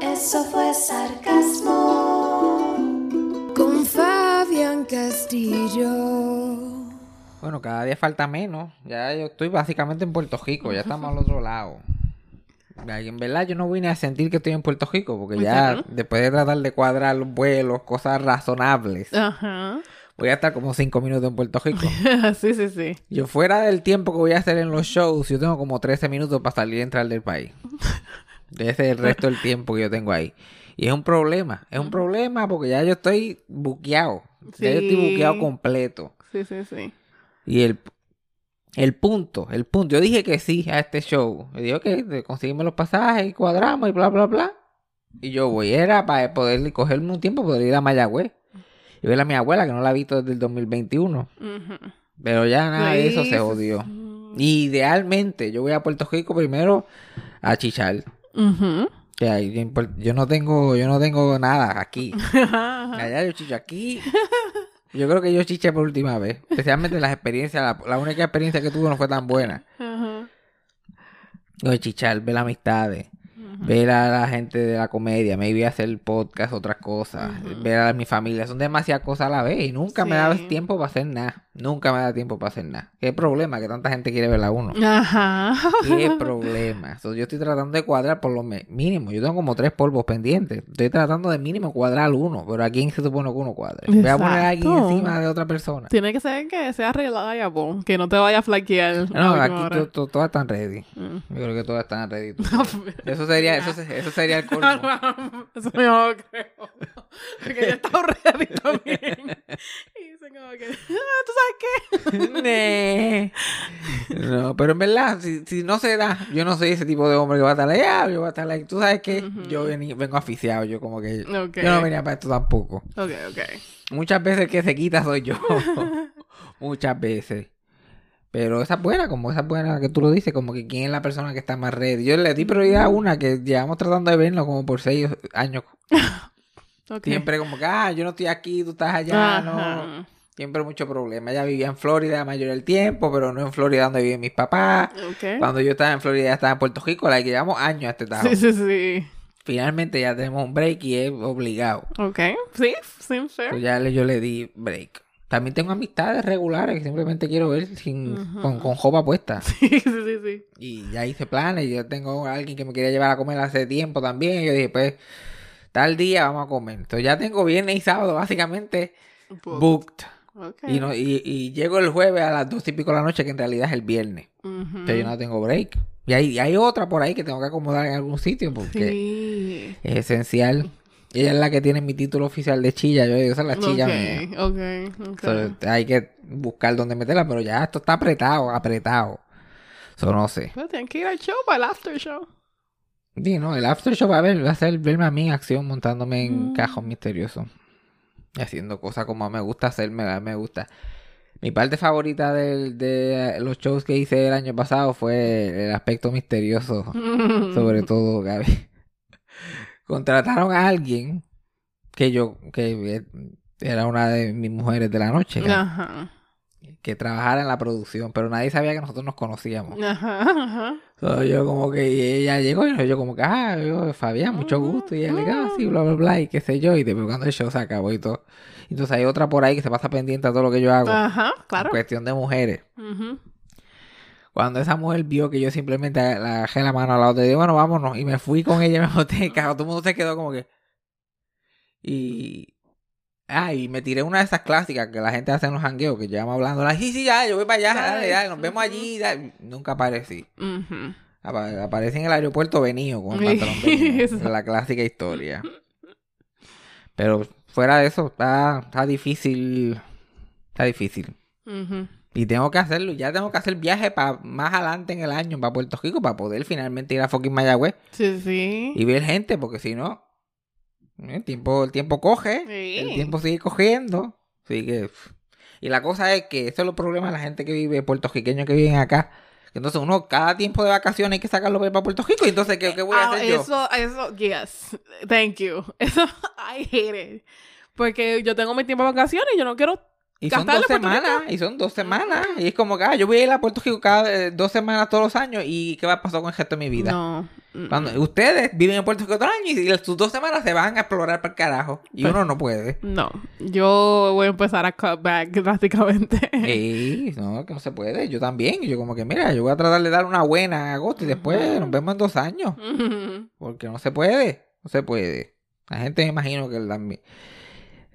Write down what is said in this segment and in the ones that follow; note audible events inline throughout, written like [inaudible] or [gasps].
Eso fue sarcasmo con Fabián Castillo. Bueno, cada día falta menos. Ya yo estoy básicamente en Puerto Rico, ya estamos al [laughs] otro lado. En verdad yo no vine a sentir que estoy en Puerto Rico, porque ya después de tratar de cuadrar los vuelos, cosas razonables, Ajá. voy a estar como cinco minutos en Puerto Rico. [laughs] sí, sí, sí. Yo fuera del tiempo que voy a hacer en los shows, yo tengo como 13 minutos para salir y entrar del país. Ese es el resto del tiempo que yo tengo ahí. Y es un problema, es un problema porque ya yo estoy buqueado. Ya yo estoy buqueado completo. Sí, sí, sí. Y el, el punto, el punto, yo dije que sí a este show. Me dijo que conseguimos los pasajes y cuadramos y bla, bla, bla. Y yo voy, era para poder cogerme un tiempo, poder ir a Mayagüez. Y ver a mi abuela, que no la he visto desde el 2021. Ujú. Pero ya nada de eso se. Y idealmente, yo voy a Puerto Rico primero a chichar. Que ahí yo no tengo, yo no tengo nada aquí. [laughs] Allá yo chicho aquí. Yo creo que yo chiché por última vez. Especialmente las experiencias, la, la única experiencia que tuve no fue tan buena. Ajá. Lo de chichar, ver amistades, ver a la gente de la comedia, me iba a hacer podcast, otras cosas, ver a mi familia, son demasiadas cosas a la vez y nunca me da Sí. tiempo para hacer nada. Nunca me da tiempo para hacer nada. ¿Qué problema? Que tanta gente quiere ver a uno. Ajá. ¿Qué [laughs] problema? So, yo estoy tratando de cuadrar por lo me- mínimo. Yo tengo como tres polvos pendientes. Estoy tratando de mínimo cuadrar uno. Pero ¿a quién se supone que uno cuadre? Voy a poner a alguien encima de otra persona. Tiene que ser que sea reliable, que no te vaya a flaquear. No, a aquí to- to- todas están ready. Mm. Yo creo que todas están ready. [laughs] Eso sería, eso, eso sería el colmo. [laughs] Eso yo no creo. Porque yo estaba ready también. Y dicen como que, [laughs] ah, ¿tú sabes qué? [laughs] No, pero en verdad, si, si no se da, yo no soy ese tipo de hombre que va a estar allá, yo voy a estar ahí. Tú sabes que yo vení- vengo aficiado, yo como que yo no venía para esto tampoco. Ok, ok. Muchas veces el que se quita soy yo. [laughs] Muchas veces. Pero esa es buena, como esa es buena que tú lo dices, como que quién es la persona que está más ready. Yo le di prioridad a una que llevamos tratando de verlo como por seis años. Siempre como que, ah, yo no estoy aquí, tú estás allá, no. Siempre mucho problema. Ella vivía en Florida la mayoría del tiempo, pero no en Florida donde viven mis papás. Cuando yo estaba en Florida, ella estaba en Puerto Rico, la que llevamos años a este tajo. Sí, sí, sí. Finalmente ya tenemos un break y es obligado. Ok. Sí, seems fair. Pues ya le, yo le di break. También tengo amistades regulares que simplemente quiero ver sin, con, con jopa puesta. [laughs] Sí, sí, sí, sí. Y ya hice planes. y Yo tengo a alguien que me quería llevar a comer hace tiempo también. Y yo dije, pues, tal día vamos a comer. Entonces ya tengo viernes y sábado básicamente Booked. booked. Ok. Y, no, y, y llego el jueves a las dos y pico de la noche, que en realidad es el viernes. Entonces yo no tengo break. Y hay, y hay otra por ahí que tengo que acomodar en algún sitio porque Sí. es esencial. Ella es la que tiene mi título oficial de chilla. Yo digo, esa es la chilla mía. Ok, ok, ok. So, hay que buscar dónde meterla, pero ya esto está apretado, apretado. Eso no sé. Pues tienen que ir al show para el after show. Sí, no, el after show va a, ver, va a ser verme a mí en acción montándome en Mm. cajos misteriosos. Y haciendo cosas como me gusta hacerme, me gusta. Mi parte favorita de los shows que hice el año pasado fue el aspecto misterioso. [laughs] Sobre todo, Gaby. Contrataron a alguien que yo, que era una de mis mujeres de la noche, Ajá. Que trabajara en la producción, pero nadie sabía que nosotros nos conocíamos. Ajá. Ajá. So, yo como que y ella llegó y yo como que, ah, yo, Fabián, mucho gusto. Y ella le ah, sí, bla, bla, bla, y qué sé yo. Y después cuando el show se acabó y todo. Entonces hay otra por ahí que se pasa pendiente a todo lo que yo hago. Ajá, En claro. cuestión de mujeres. Ujú. Cuando esa mujer vio que yo simplemente le bajé la mano al lado, le dije, bueno, vámonos. Y me fui con ella y me boté en [laughs] carro. Todo el mundo se quedó como que... Y... Ah, y me tiré una de esas clásicas que la gente hace en los jangueos, que llama hablando, la, sí, sí, ya, yo voy para allá, dale, Dale. nos vemos allí. dale". Nunca aparecí. Apa- Aparece en el aeropuerto venido con el pantalón venido. [laughs] la clásica historia. Pero fuera de eso, está, está difícil. Está difícil. Y tengo que hacerlo. Ya tengo que hacer viaje para más adelante en el año, para Puerto Rico, para poder finalmente ir a fucking Mayagüez Sí, sí. y ver gente, porque si no, el tiempo, el tiempo coge, Sí. el tiempo sigue cogiendo. Así que. Y la cosa es que eso es los problemas de la gente que vive, puertorriqueños que viven acá. Entonces uno, cada tiempo de vacaciones hay que sacarlo para Puerto Rico. Y entonces, ¿qué, qué voy a Ah, hacer yo? eso, eso, yes. Thank you. [laughs] Eso, I hate it. Porque yo tengo mi tiempo de vacaciones y yo no quiero. Y son dos semanas, y son dos semanas. Y es como que, ah, yo voy a ir a Puerto Rico cada eh, dos semanas todos los años. ¿Y qué va a pasar con el resto de mi vida? No. Mm, Cuando ustedes viven en Puerto Rico todo el año y sus dos semanas se van a explorar para el carajo. Y Pues- uno no puede. No. Yo voy a empezar a cut back [laughs] drásticamente. Y no, que no se puede. Yo también. Yo como que, mira, yo voy a tratar de dar una buena en agosto y después nos vemos en dos años. Porque no se puede. No se puede. La gente me imagino que también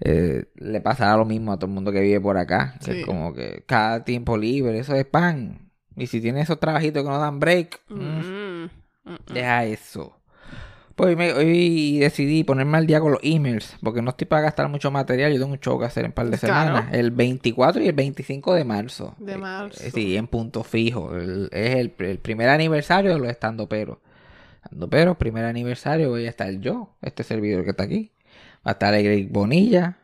eh, le pasará lo mismo a todo el mundo que vive por acá. Que es como que cada tiempo libre, eso es pan. Y si tienes esos trabajitos que no dan break, mm, Mm, mm, deja eso. Pues hoy, me- hoy decidí ponerme al día con los emails, porque no estoy para gastar mucho material. Yo tengo un show que hacer en un par de Claro. semanas. El 24 y el 25 de marzo. De Eh, marzo. eh, sí, en punto fijo. El- es el, el primer aniversario de los estandoperos. Estandoperos, primer aniversario, voy a estar yo, este servidor que está aquí. Va a estar Eric Bonilla,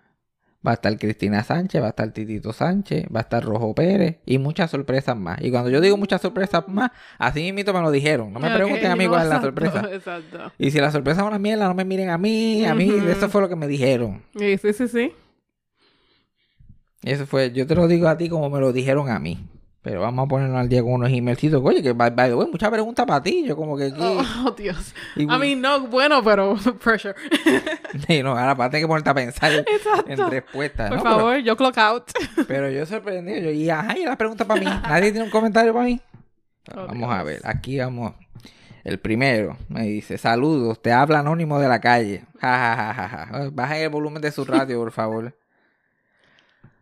va a estar Cristina Sánchez, va a estar Titito Sánchez, va a estar Rojo Pérez y muchas sorpresas más. Y cuando yo digo muchas sorpresas más, así mismo me lo dijeron. No me pregunten a mí no, cuál es la sorpresa. [laughs] Exacto. Y si la sorpresa es una mierda, no me miren a mí, a mí, eso fue lo que me dijeron. Sí, sí, sí, sí. Eso fue, yo te lo digo a ti como me lo dijeron a mí. Pero vamos a ponernos al día con unos emailcitos. Oye, que by, by the way, muchas preguntas para ti. Yo como que aquí... Oh, [laughs] Dios. y- I mean, no, bueno, pero [laughs] pressure. [laughs] Sí, no, ahora para tener que ponerte a pensar en respuestas. Por ¿no? favor, yo clock out. Pero, pero yo sorprendido. Yo, y ajá, y la pregunta para mí. ¿Nadie tiene un comentario para mí? Oh, vamos a ver, aquí vamos. El primero me dice, saludos, te habla anónimo de la calle. Ja, ja, ja, ja, ja. Baja el volumen de su radio, por favor.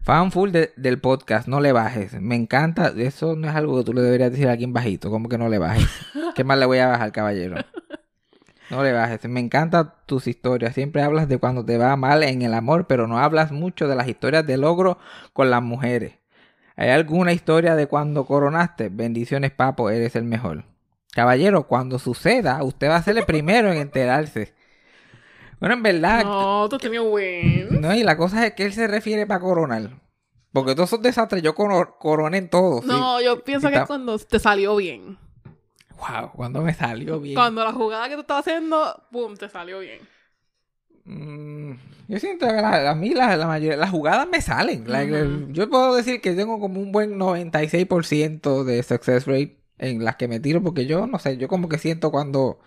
Fan full de- del podcast, no le bajes. Me encanta, eso no es algo que tú le deberías decir a alguien bajito, como que no le bajes. [laughs] ¿Qué más le voy a bajar, caballero? No le bajes. Me encantan tus historias. Siempre hablas de cuando te va mal en el amor, pero no hablas mucho de las historias de logro con las mujeres. ¿Hay alguna historia de cuando coronaste? Bendiciones, papo, eres el mejor. Caballero, cuando suceda, usted va a ser el primero en enterarse. Bueno, en verdad, no, No, tú tenías win. y la cosa es que él se refiere para coronar. Porque todos esos desastres yo coro- coroné en todos. No, yo pienso que ta- cuando te salió bien. Wow, cuando me salió bien. Cuando la jugada que tú estabas haciendo, boom, te salió bien. Mm, yo siento que la- a mí la, la mayoría, las jugadas me salen. Like, Ujú. Yo puedo decir que tengo como un buen 96% de success rate en las que me tiro porque yo, no sé, yo como que siento cuando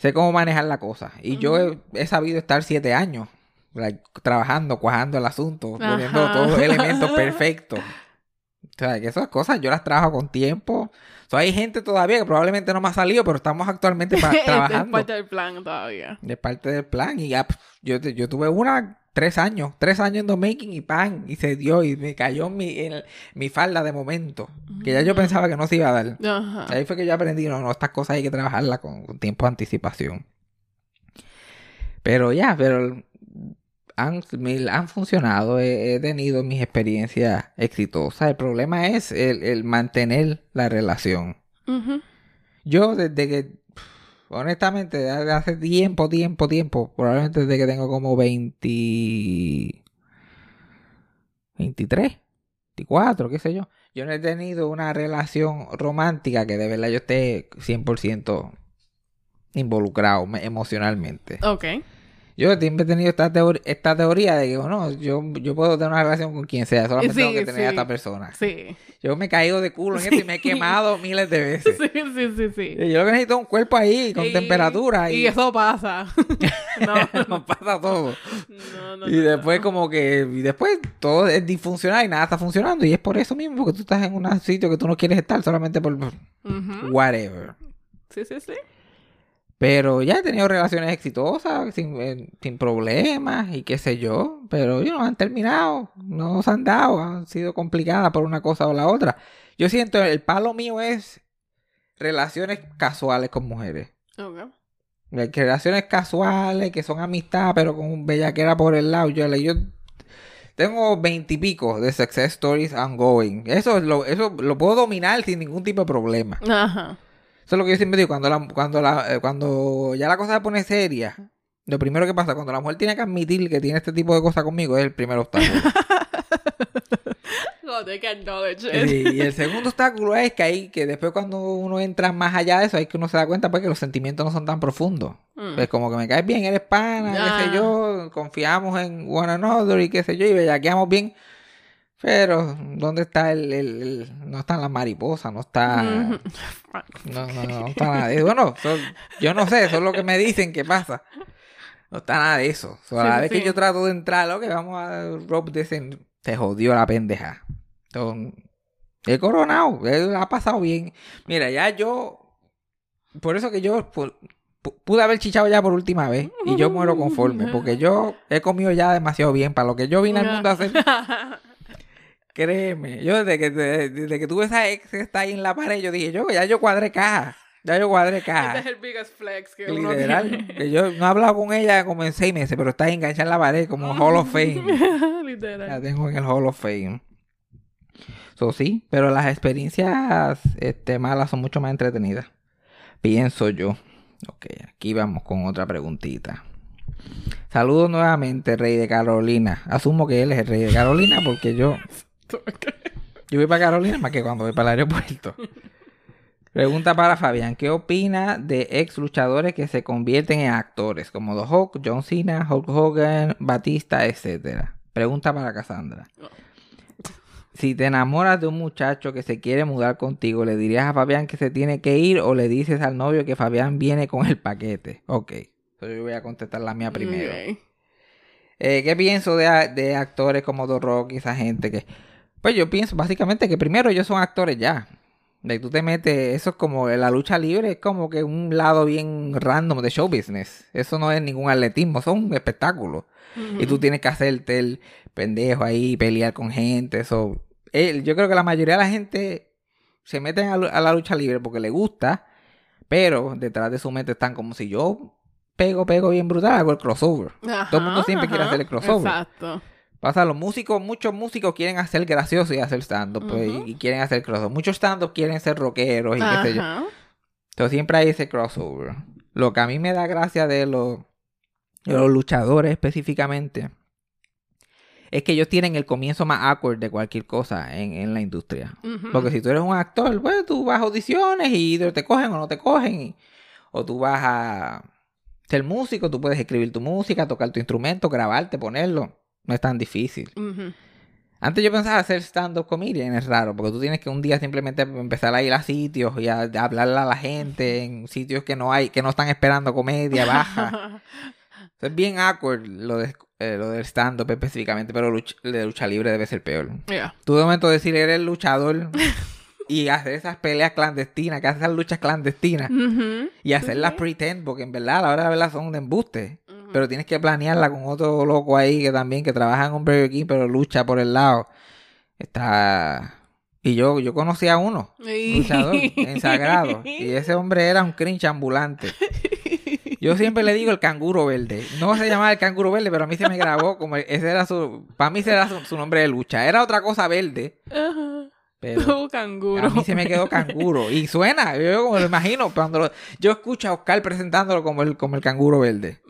sé cómo manejar la cosa. Y yo he, he sabido estar siete años like, trabajando, cuajando el asunto, poniendo todos los elementos [laughs] perfectos. O sea, que esas cosas yo las trabajo con tiempo. So, hay gente todavía que probablemente no me ha salido, pero estamos actualmente [laughs] Este es trabajando parte del plan todavía. de parte del plan y ya yo, yo tuve una tres años tres años en the making y pan y se dio y me cayó en mi, en mi falda de momento que ya yo pensaba que no se iba a dar. Ajá. ahí fue que yo aprendí no, no estas cosas hay que trabajarlas con, con tiempo de anticipación. Pero ya pero han, me- han funcionado he, he tenido mis experiencias exitosas. El problema es el, el mantener la relación. Yo desde que, honestamente, hace tiempo, tiempo, tiempo, probablemente desde que tengo como 20... 23, 24, qué sé yo. Yo no he tenido una relación romántica que de verdad yo esté 100% involucrado me- emocionalmente. Ok. Yo siempre he tenido esta, teor- esta teoría de que, bueno, yo, yo puedo tener una relación con quien sea, solamente Sí, tengo que tener a esta persona. Sí. Yo me he caído de culo en esto y me he quemado miles de [laughs] veces. Sí, sí, sí, Yo necesito es un cuerpo ahí, con Y- temperatura. Y, Y eso pasa. [laughs] no, nos pasa todo. no, no. Y después no. como que, y después todo es disfuncional y nada está funcionando. Y es por eso mismo, porque tú estás en un sitio que tú no quieres estar solamente por whatever. Sí, sí, sí. Pero ya he tenido relaciones exitosas, sin, eh, sin problemas y qué sé yo. Pero yo no han terminado, no se han dado, han sido complicadas por una cosa o la otra. Yo siento, el palo mío es relaciones casuales con mujeres. Ok. Que Relaciones casuales, que son amistad, pero con un bellaquera por el lado. Yo, yo tengo veintipico de success stories ongoing. Eso, es lo, eso lo puedo dominar sin ningún tipo de problema. Ajá. Eso es lo que yo siempre digo, cuando, la, cuando, la, eh, cuando ya la cosa se pone seria, lo primero que pasa, cuando la mujer tiene que admitir que tiene este tipo de cosas conmigo, es el primer obstáculo. [laughs] Oh, they can acknowledge it. Sí, y el segundo obstáculo es que ahí, que después cuando uno entra más allá de eso, hay que uno se da cuenta pues que los sentimientos no son tan profundos. Mm. Pues como que me caes bien, eres pana, qué sé yo, confiamos en one another y qué sé yo, y bellaqueamos bien. Pero, ¿dónde está el, el- el- no están las mariposas, no está... Ujú. [laughs] No, no, no, no está nada de eso. Bueno, so- yo no sé, eso es lo que me dicen que pasa. No está nada de eso. So, a la sí, vez sí. que yo trato de entrar, lo que vamos a rob and- se jodió la pendeja. So, he coronado, eh, ha pasado bien. Mira, ya yo, por eso que yo pu- pu- pude haber chichado ya por última vez y yo muero conforme, porque [laughs] yo he comido ya demasiado bien para lo que yo vine al mundo a hacer. [laughs] Créeme, yo desde que, desde que tuve esa ex que está ahí en la pared, yo dije, yo ya yo cuadré caja, ya yo cuadré caja. Este es el biggest flex que uno Literal. tiene. que yo no he hablado con ella como en seis meses, pero está enganchada en la pared como [laughs] Hall of Fame. [laughs] La Literal. tengo en el Hall of Fame. So, sí, pero las experiencias este, malas son mucho más entretenidas. Pienso yo. Ok, aquí vamos con otra preguntita. Saludos nuevamente, Rey de Carolina. Asumo que él es el Rey de Carolina porque yo, yo voy para Carolina más que cuando voy para el aeropuerto. Pregunta para Fabián. ¿Qué opina de ex luchadores que se convierten en actores? Como The Hulk, John Cena, Hulk Hogan, Batista, etcétera. Pregunta para Cassandra. Si te enamoras de un muchacho que se quiere mudar contigo, ¿le dirías a Fabián que se tiene que ir o le dices al novio que Fabián viene con el paquete? Ok. Entonces yo voy a contestar la mía primero. Eh, ¿Qué pienso de actores como The Rock y esa gente que... Pues yo pienso básicamente que primero ellos son actores ya. De que tú te metes, eso es como la lucha libre, es como que un lado bien random de show business. Eso no es ningún atletismo, eso es un espectáculo. Y tú tienes que hacerte el pendejo ahí, pelear con gente, eso. Yo creo que la mayoría de la gente se meten a, la lucha libre porque le gusta, pero detrás de su mente están como si yo pego, pego bien brutal, hago el crossover. Todo el mundo siempre quiere hacer el crossover. Exacto. Pasa, los músicos, muchos músicos quieren hacer gracioso y hacer stand-up, Ujú. y, y quieren hacer crossover. Muchos stand-up quieren ser rockeros y qué sé yo. Entonces siempre hay ese crossover. Lo que a mí me da gracia de los, de los luchadores específicamente es que ellos tienen el comienzo más awkward de cualquier cosa en, en la industria. Porque si tú eres un actor, pues tú vas a audiciones y te cogen o no te cogen. y- o tú vas a ser músico, tú puedes escribir tu música, tocar tu instrumento, grabarte, ponerlo. No es tan difícil. Antes yo pensaba hacer stand-up comedian, es raro, porque tú tienes que un día simplemente empezar a ir a sitios y a, a hablarle a la gente en sitios que no hay, que no están esperando comedia baja. [laughs] es bien awkward lo, de, eh, lo del stand-up específicamente, pero lucha, de lucha libre debe ser peor. Yeah. Tú de momento decir eres luchador y hacer esas peleas clandestinas, que haces esas luchas clandestinas y hacerlas pretend, porque en verdad a la hora de la verdad son de embuste. Pero tienes que planearla con otro loco ahí que también que trabaja en un Burger King, pero lucha por el lado. Está. Y yo, yo conocí a uno, luchador, en Sagrado. [laughs] Y ese hombre era un cringe ambulante. Yo siempre le digo el canguro verde. No se llamaba el canguro verde, pero a mí se me grabó como ese era su. Para mí ese era su, su nombre de lucha. Era otra cosa verde, Ajá. pero. Canguro. A mí se me quedó canguro. Y suena, yo como lo imagino, cuando lo- yo escucho a Oscar presentándolo como el, como el canguro verde.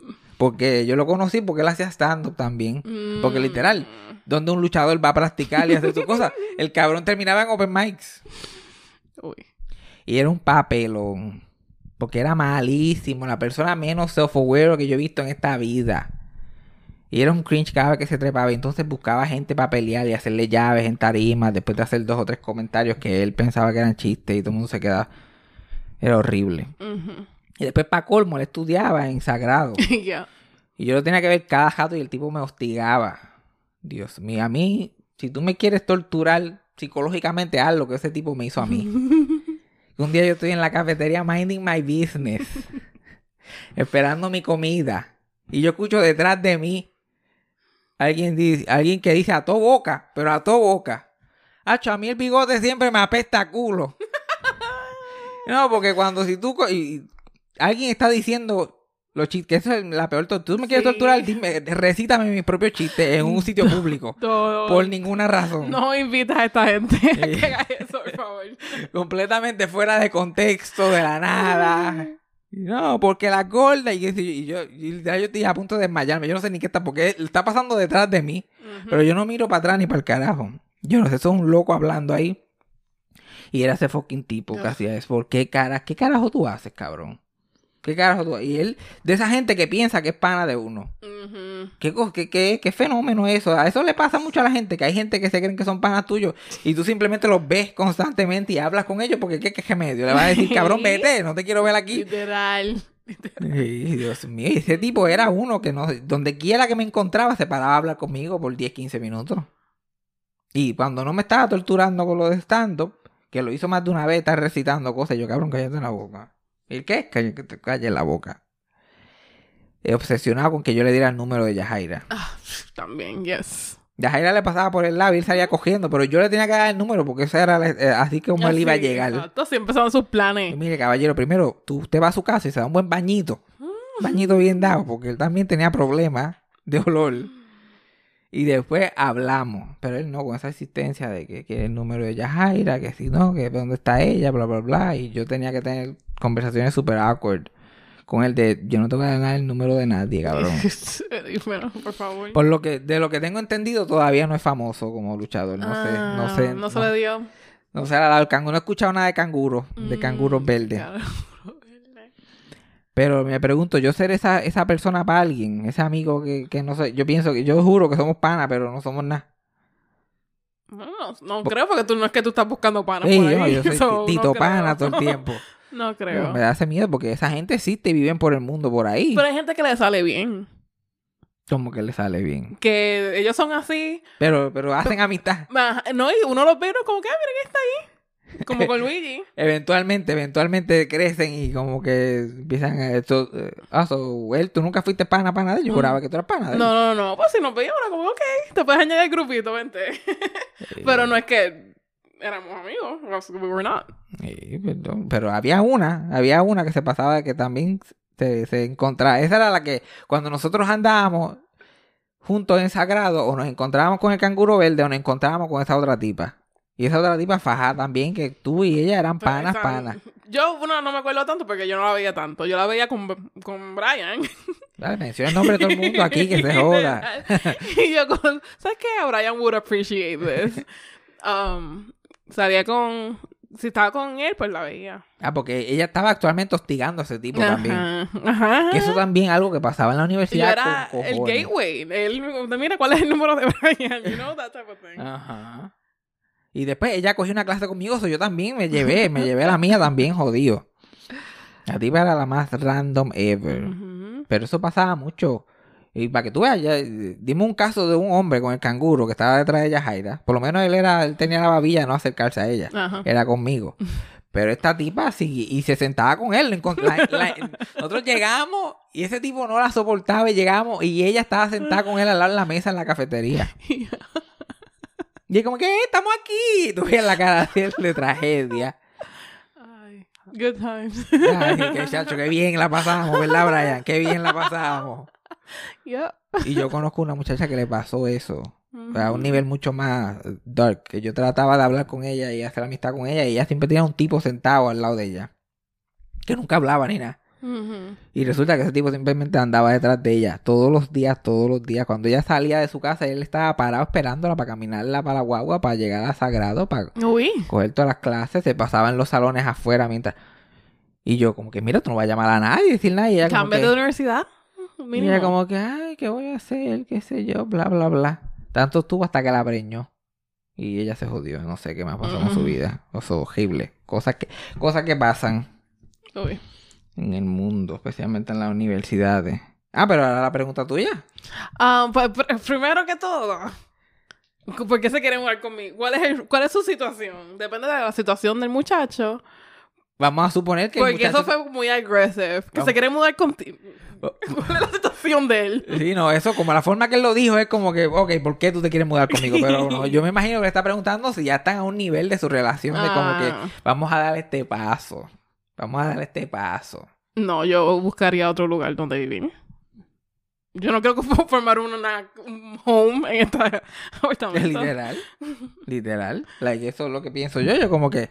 Porque yo lo conocí porque él hacía stand-up también. Porque Mm. literal, donde un luchador va a practicar y hacer sus cosas, el cabrón terminaba en open mics. Uy. Y era un papelón. Porque era malísimo, la persona menos self-aware que yo he visto en esta vida. Y era un cringe cada vez que se trepaba. Entonces buscaba gente para pelear y hacerle llaves en tarimas. Después de hacer dos o tres comentarios que él pensaba que eran chistes y todo el mundo se quedaba. Era horrible. Ujú. Y después, para colmo, él estudiaba en Sagrado. [laughs] Y yo lo tenía que ver cada jato y el tipo me hostigaba. Dios mío, a mí, si tú me quieres torturar psicológicamente, haz lo que ese tipo me hizo a mí. [laughs] Un día yo estoy en la cafetería minding my business, [laughs] esperando mi comida. Y yo escucho detrás de mí alguien, dice, alguien que dice a to boca, pero a to boca. Hacho, a mí el bigote siempre me apesta a culo. No, porque cuando si tú... y- alguien está diciendo los chistes, que eso es la peor tortura. Tú me quieres Sí. torturar, dime, recítame mis propios chistes en un sitio [laughs] público. Todo- por ninguna razón. No invitas a esta gente a que haga eso, por favor. [laughs] completamente fuera de contexto, de la nada. No, porque la gorda y, yo, y yo, y ya yo estoy a punto de desmayarme. Yo no sé ni qué está, porque está pasando detrás de mí, pero yo no miro para atrás ni para el carajo. Yo no sé, eso es un loco hablando ahí. Y era ese fucking tipo que hacía eso. ¿Por qué cara, qué carajo tú haces, cabrón? ¿Qué carajo tú Y él, de esa gente que piensa que es pana de uno. ¿Qué, co- qué, qué, qué fenómeno es eso? A eso le pasa mucho a la gente, que hay gente que se creen que son panas tuyos y tú simplemente los ves constantemente y hablas con ellos porque qué, qué, qué medio. Le vas a decir, [laughs] cabrón, vete, no te quiero ver aquí. Literal. Ay, Dios mío, ese tipo era uno que no, donde quiera que me encontraba se paraba a hablar conmigo por 10, 15 minutos. Y cuando no me estaba torturando con lo de stand-up, que lo hizo más de una vez, estar recitando cosas, yo, cabrón, cállate en la boca. ¿El qué? Que te calles la boca. Eh, Obsesionado con que yo le diera el número de Yajaira. Ah, [laughs] también, yes. Yajaira le pasaba por el lado y él salía cogiendo, pero yo le tenía que dar el número porque eso era eh, así como él iba a llegar. Exacto, así empezaron sus Y planes. mire, caballero, primero, tú, usted va a su casa y se da un buen bañito. Mm. Un bañito bien dado, porque él también tenía problemas de olor. Y después hablamos, pero él no, con esa existencia de que quiere el número de Yajaira, que si no, que dónde está ella, bla, bla, bla. Y yo tenía que tener conversaciones super awkward con él de, yo no te voy a dar el número de nadie, cabrón. [laughs] bueno, por favor. Por lo que, de lo que tengo entendido, todavía no es famoso como luchador. No sé, no Ah, sé. No se le dio. No sé, al canguro, no he escuchado nada de canguro, de canguros Mm, verdes. Pero me pregunto, yo ser esa, esa persona para alguien, ese amigo que, que no sé, yo pienso que, yo juro que somos panas, pero no somos nada. Bueno, no, no creo porque tú no es que tú estás buscando pana Sí, por yo, ahí. yo soy [laughs] so, ti- no Tito. Pana todo el tiempo. No creo. me da ese miedo porque esa gente existe y viven por el mundo por ahí. Pero hay gente que le sale bien. Como que le sale bien. Que ellos son así. Pero, pero hacen amistad. [laughs] No, y uno los ve y como que, ah, mira que está ahí. Como con [laughs] Luigi. Eventualmente, eventualmente crecen y como que empiezan a esto. eh, Ah, so, él, tú nunca fuiste pana, pana de. Yo Mm. juraba que tú eras pana de él. No, no, no. Pues si nos veíamos, era como, ok, te puedes añadir al grupito, vente. [laughs] Pero no es que éramos amigos. We were not. Sí, perdón. Pero había una, había una que se pasaba de que también se, se encontraba. Esa era la que cuando nosotros andábamos juntos en Sagrado, o nos encontrábamos con el canguro verde, o nos encontrábamos con esa otra tipa. Y esa otra tipa fajada también, que tú y ella eran panas, panas. Yo no, no me acuerdo tanto porque yo no la veía tanto. Yo la veía con, con Brian. Dale, Menciona el nombre de todo el mundo aquí, que se joda. [laughs] y yo con... ¿Sabes qué? Brian would appreciate this. Um, salía con... Si estaba con él, pues la veía. Ah, porque ella estaba actualmente hostigando a ese tipo también. Ajá. Que eso también algo que pasaba en la Y universidad. era con el gateway. Él mira, ¿cuál es el número de Brian? You know, that type of thing. Ajá. Y después ella cogió una clase conmigo, so yo también me llevé, me llevé la mía también, jodido. La tipa era la más random ever. Pero eso pasaba mucho. Y para que tú veas, ya, dime un caso de un hombre con el canguro que estaba detrás de ella, Jaira. Por lo menos él era, él tenía la babilla de no acercarse a ella. Ajá. Era conmigo. [laughs] Pero esta tipa sí, y se sentaba con él. la- la- nosotros llegamos y ese tipo no la soportaba y llegamos y ella estaba sentada con él al lado de la mesa en la cafetería. [laughs] Y es como que, "Eh, estamos aquí. Tú veías la cara de él de tragedia. Ay, good times. Ay, qué chacho, qué bien la pasamos, ¿verdad, Brian? Qué bien la pasamos. [laughs] Y yo conozco una muchacha que le pasó eso. A un nivel mucho más dark. Que yo trataba de hablar con ella y hacer amistad con ella. Y ella siempre tenía un tipo sentado al lado de ella. Que nunca hablaba ni nada. Y resulta que ese tipo simplemente andaba detrás de ella. Todos los días, todos los días. Cuando ella salía de su casa, él estaba parado esperándola para caminarla para la guagua, para llegar a Sagrado, para Uy. coger todas las clases. Se pasaba en los salones afuera mientras... Y yo como que, mira, tú no vas a llamar a nadie, decir nada. Y ella como que, de universidad. [laughs] Mínimo. ella como que, ay, ¿qué voy a hacer? ¿Qué sé yo? Bla, bla, bla. Tanto estuvo hasta que la preñó. Y ella se jodió. No sé qué más pasó con su Ujú. vida. Eso horrible. Cosas que, cosas que pasan Uy. en el mundo, especialmente en las universidades. Ah, pero ahora la pregunta tuya. Ah, pues, pr- primero que todo, ¿por qué se quiere mudar conmigo? ¿Cuál es, el- ¿Cuál es su situación? Depende de la situación del muchacho. Vamos a suponer que Porque muchacho- eso fue muy aggressive. Que Vamos. se quiere mudar contigo. [laughs] ¿Cuál es la situación de él? Sí, no, eso como la forma que él lo dijo es como que, ok, ¿por qué tú te quieres mudar conmigo? Pero no, [laughs] yo me imagino que le está preguntando si ya están a un nivel de su relación de como que Ah. vamos a dar este paso. Vamos a dar este paso. No, yo buscaría otro lugar donde vivir. Yo no creo que [laughs] puedo formar una, un home en esta apartamento. Literal. Literal. Like, eso es lo que pienso yo. Yo como que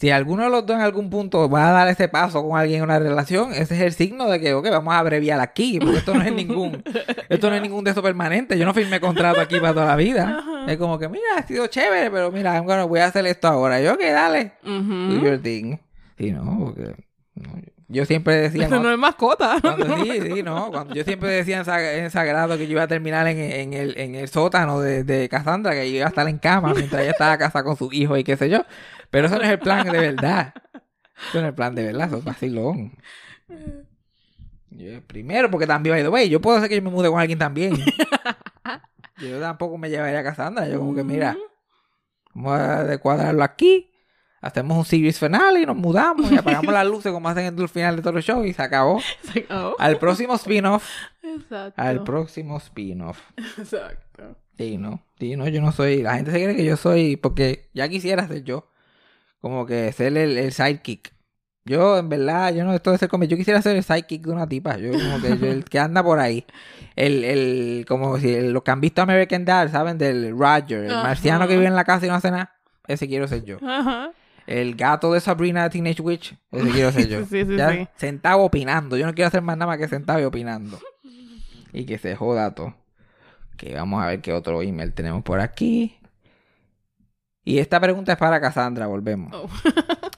si alguno de los dos en algún punto va a dar ese paso con alguien en una relación, ese es el signo de que, ok, vamos a abreviar aquí, porque esto no es ningún, [laughs] esto no es ningún de eso permanente. Yo no firmé contrato aquí para toda la vida. Es como que, mira, ha sido chévere, pero mira, gonna- voy a hacer esto ahora. Yo, ok, dale. Do Ujú. your thing. Sí, no, porque no, yo siempre decía... Cuando- no es mascota. [laughs] cuando sí, sí, no. Cuando yo siempre decía en, Sag- en Sagrado que yo iba a terminar en, en el, en el sótano de, de Cassandra, que yo iba a estar en cama mientras ella estaba casada con su hijo y qué sé yo. Pero eso no es el plan de verdad. Eso no es el plan de verdad, eso es vacilón. Yo, primero, porque también, by the way, yo puedo hacer que yo me mude con alguien también. [laughs] Yo tampoco me llevaría a Cassandra. Yo como que, mira, vamos a cuadrarlo aquí. Hacemos un series final y nos mudamos y apagamos las [laughs] luces como hacen en el final de todo el show y se acabó. Se acabó. Al próximo spin-off. Exacto. Al próximo spin-off. Exacto. Sí, no. Sí, no, yo no soy. La gente se cree que yo soy. Porque ya quisiera ser yo. Como que ser el, el sidekick. Yo, en verdad, yo no estoy de ser como. Yo quisiera ser el sidekick de una tipa. Yo, como que yo, el que anda por ahí. El, el, como si los que han visto American Dad, ¿saben? Del Roger, el marciano que vive en la casa y no hace nada. Ese quiero ser yo. Ajá. El gato de Sabrina the Teenage Witch. Ese quiero ser yo. [laughs] Sí, sí, Ya, sí. Sentado opinando. Yo no quiero hacer más nada más que sentado y opinando. Y que se joda todo. Que vamos a ver qué otro email tenemos por aquí. Y esta pregunta es para Cassandra, volvemos. Oh. [laughs]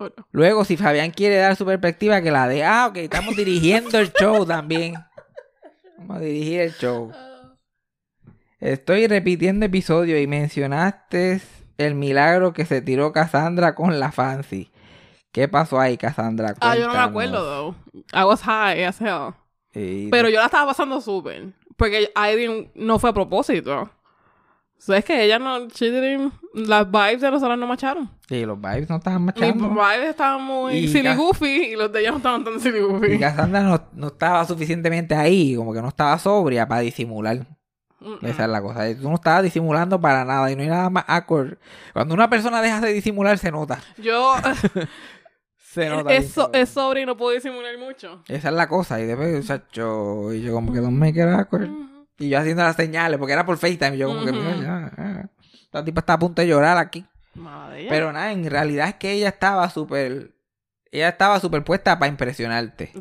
Oh, no. Luego, si Fabián quiere dar su perspectiva, que la dé. Ah, ok, estamos dirigiendo el show también. Vamos a dirigir el show. Estoy repitiendo episodio y mencionaste el milagro que se tiró Cassandra con la Fancy. ¿Qué pasó ahí, Cassandra? Ah, yo no me acuerdo, though. I was high as hell. Sí, Pero yo la estaba pasando súper. Porque I didn't- no fue a propósito. O sea, es que ella no... She didn't- las vibes de nosotros no macharon. sí, los vibes no estaban Mis machando. vibes estaban muy Y silly goofy y los de ella no estaban tan silly Y goofy. Cassandra no, no estaba suficientemente ahí, como que no estaba sobria para disimular. Mm, Esa es la cosa. Tú no estabas disimulando para nada y no hay nada más awkward. Cuando una persona deja de disimular, se nota. Yo... [laughs] [laughs] Se nota. es, so- es sobre y no puedo disimular mucho. Esa es la cosa. Y después, chacho, y yo como que no me queda awkward. Y yo haciendo las señales, porque era por FaceTime. Y yo como que, ya, ya. Esta tipa está a punto de llorar aquí. Ella. Pero nada, en realidad es que ella estaba súper... Ella estaba súper puesta para impresionarte.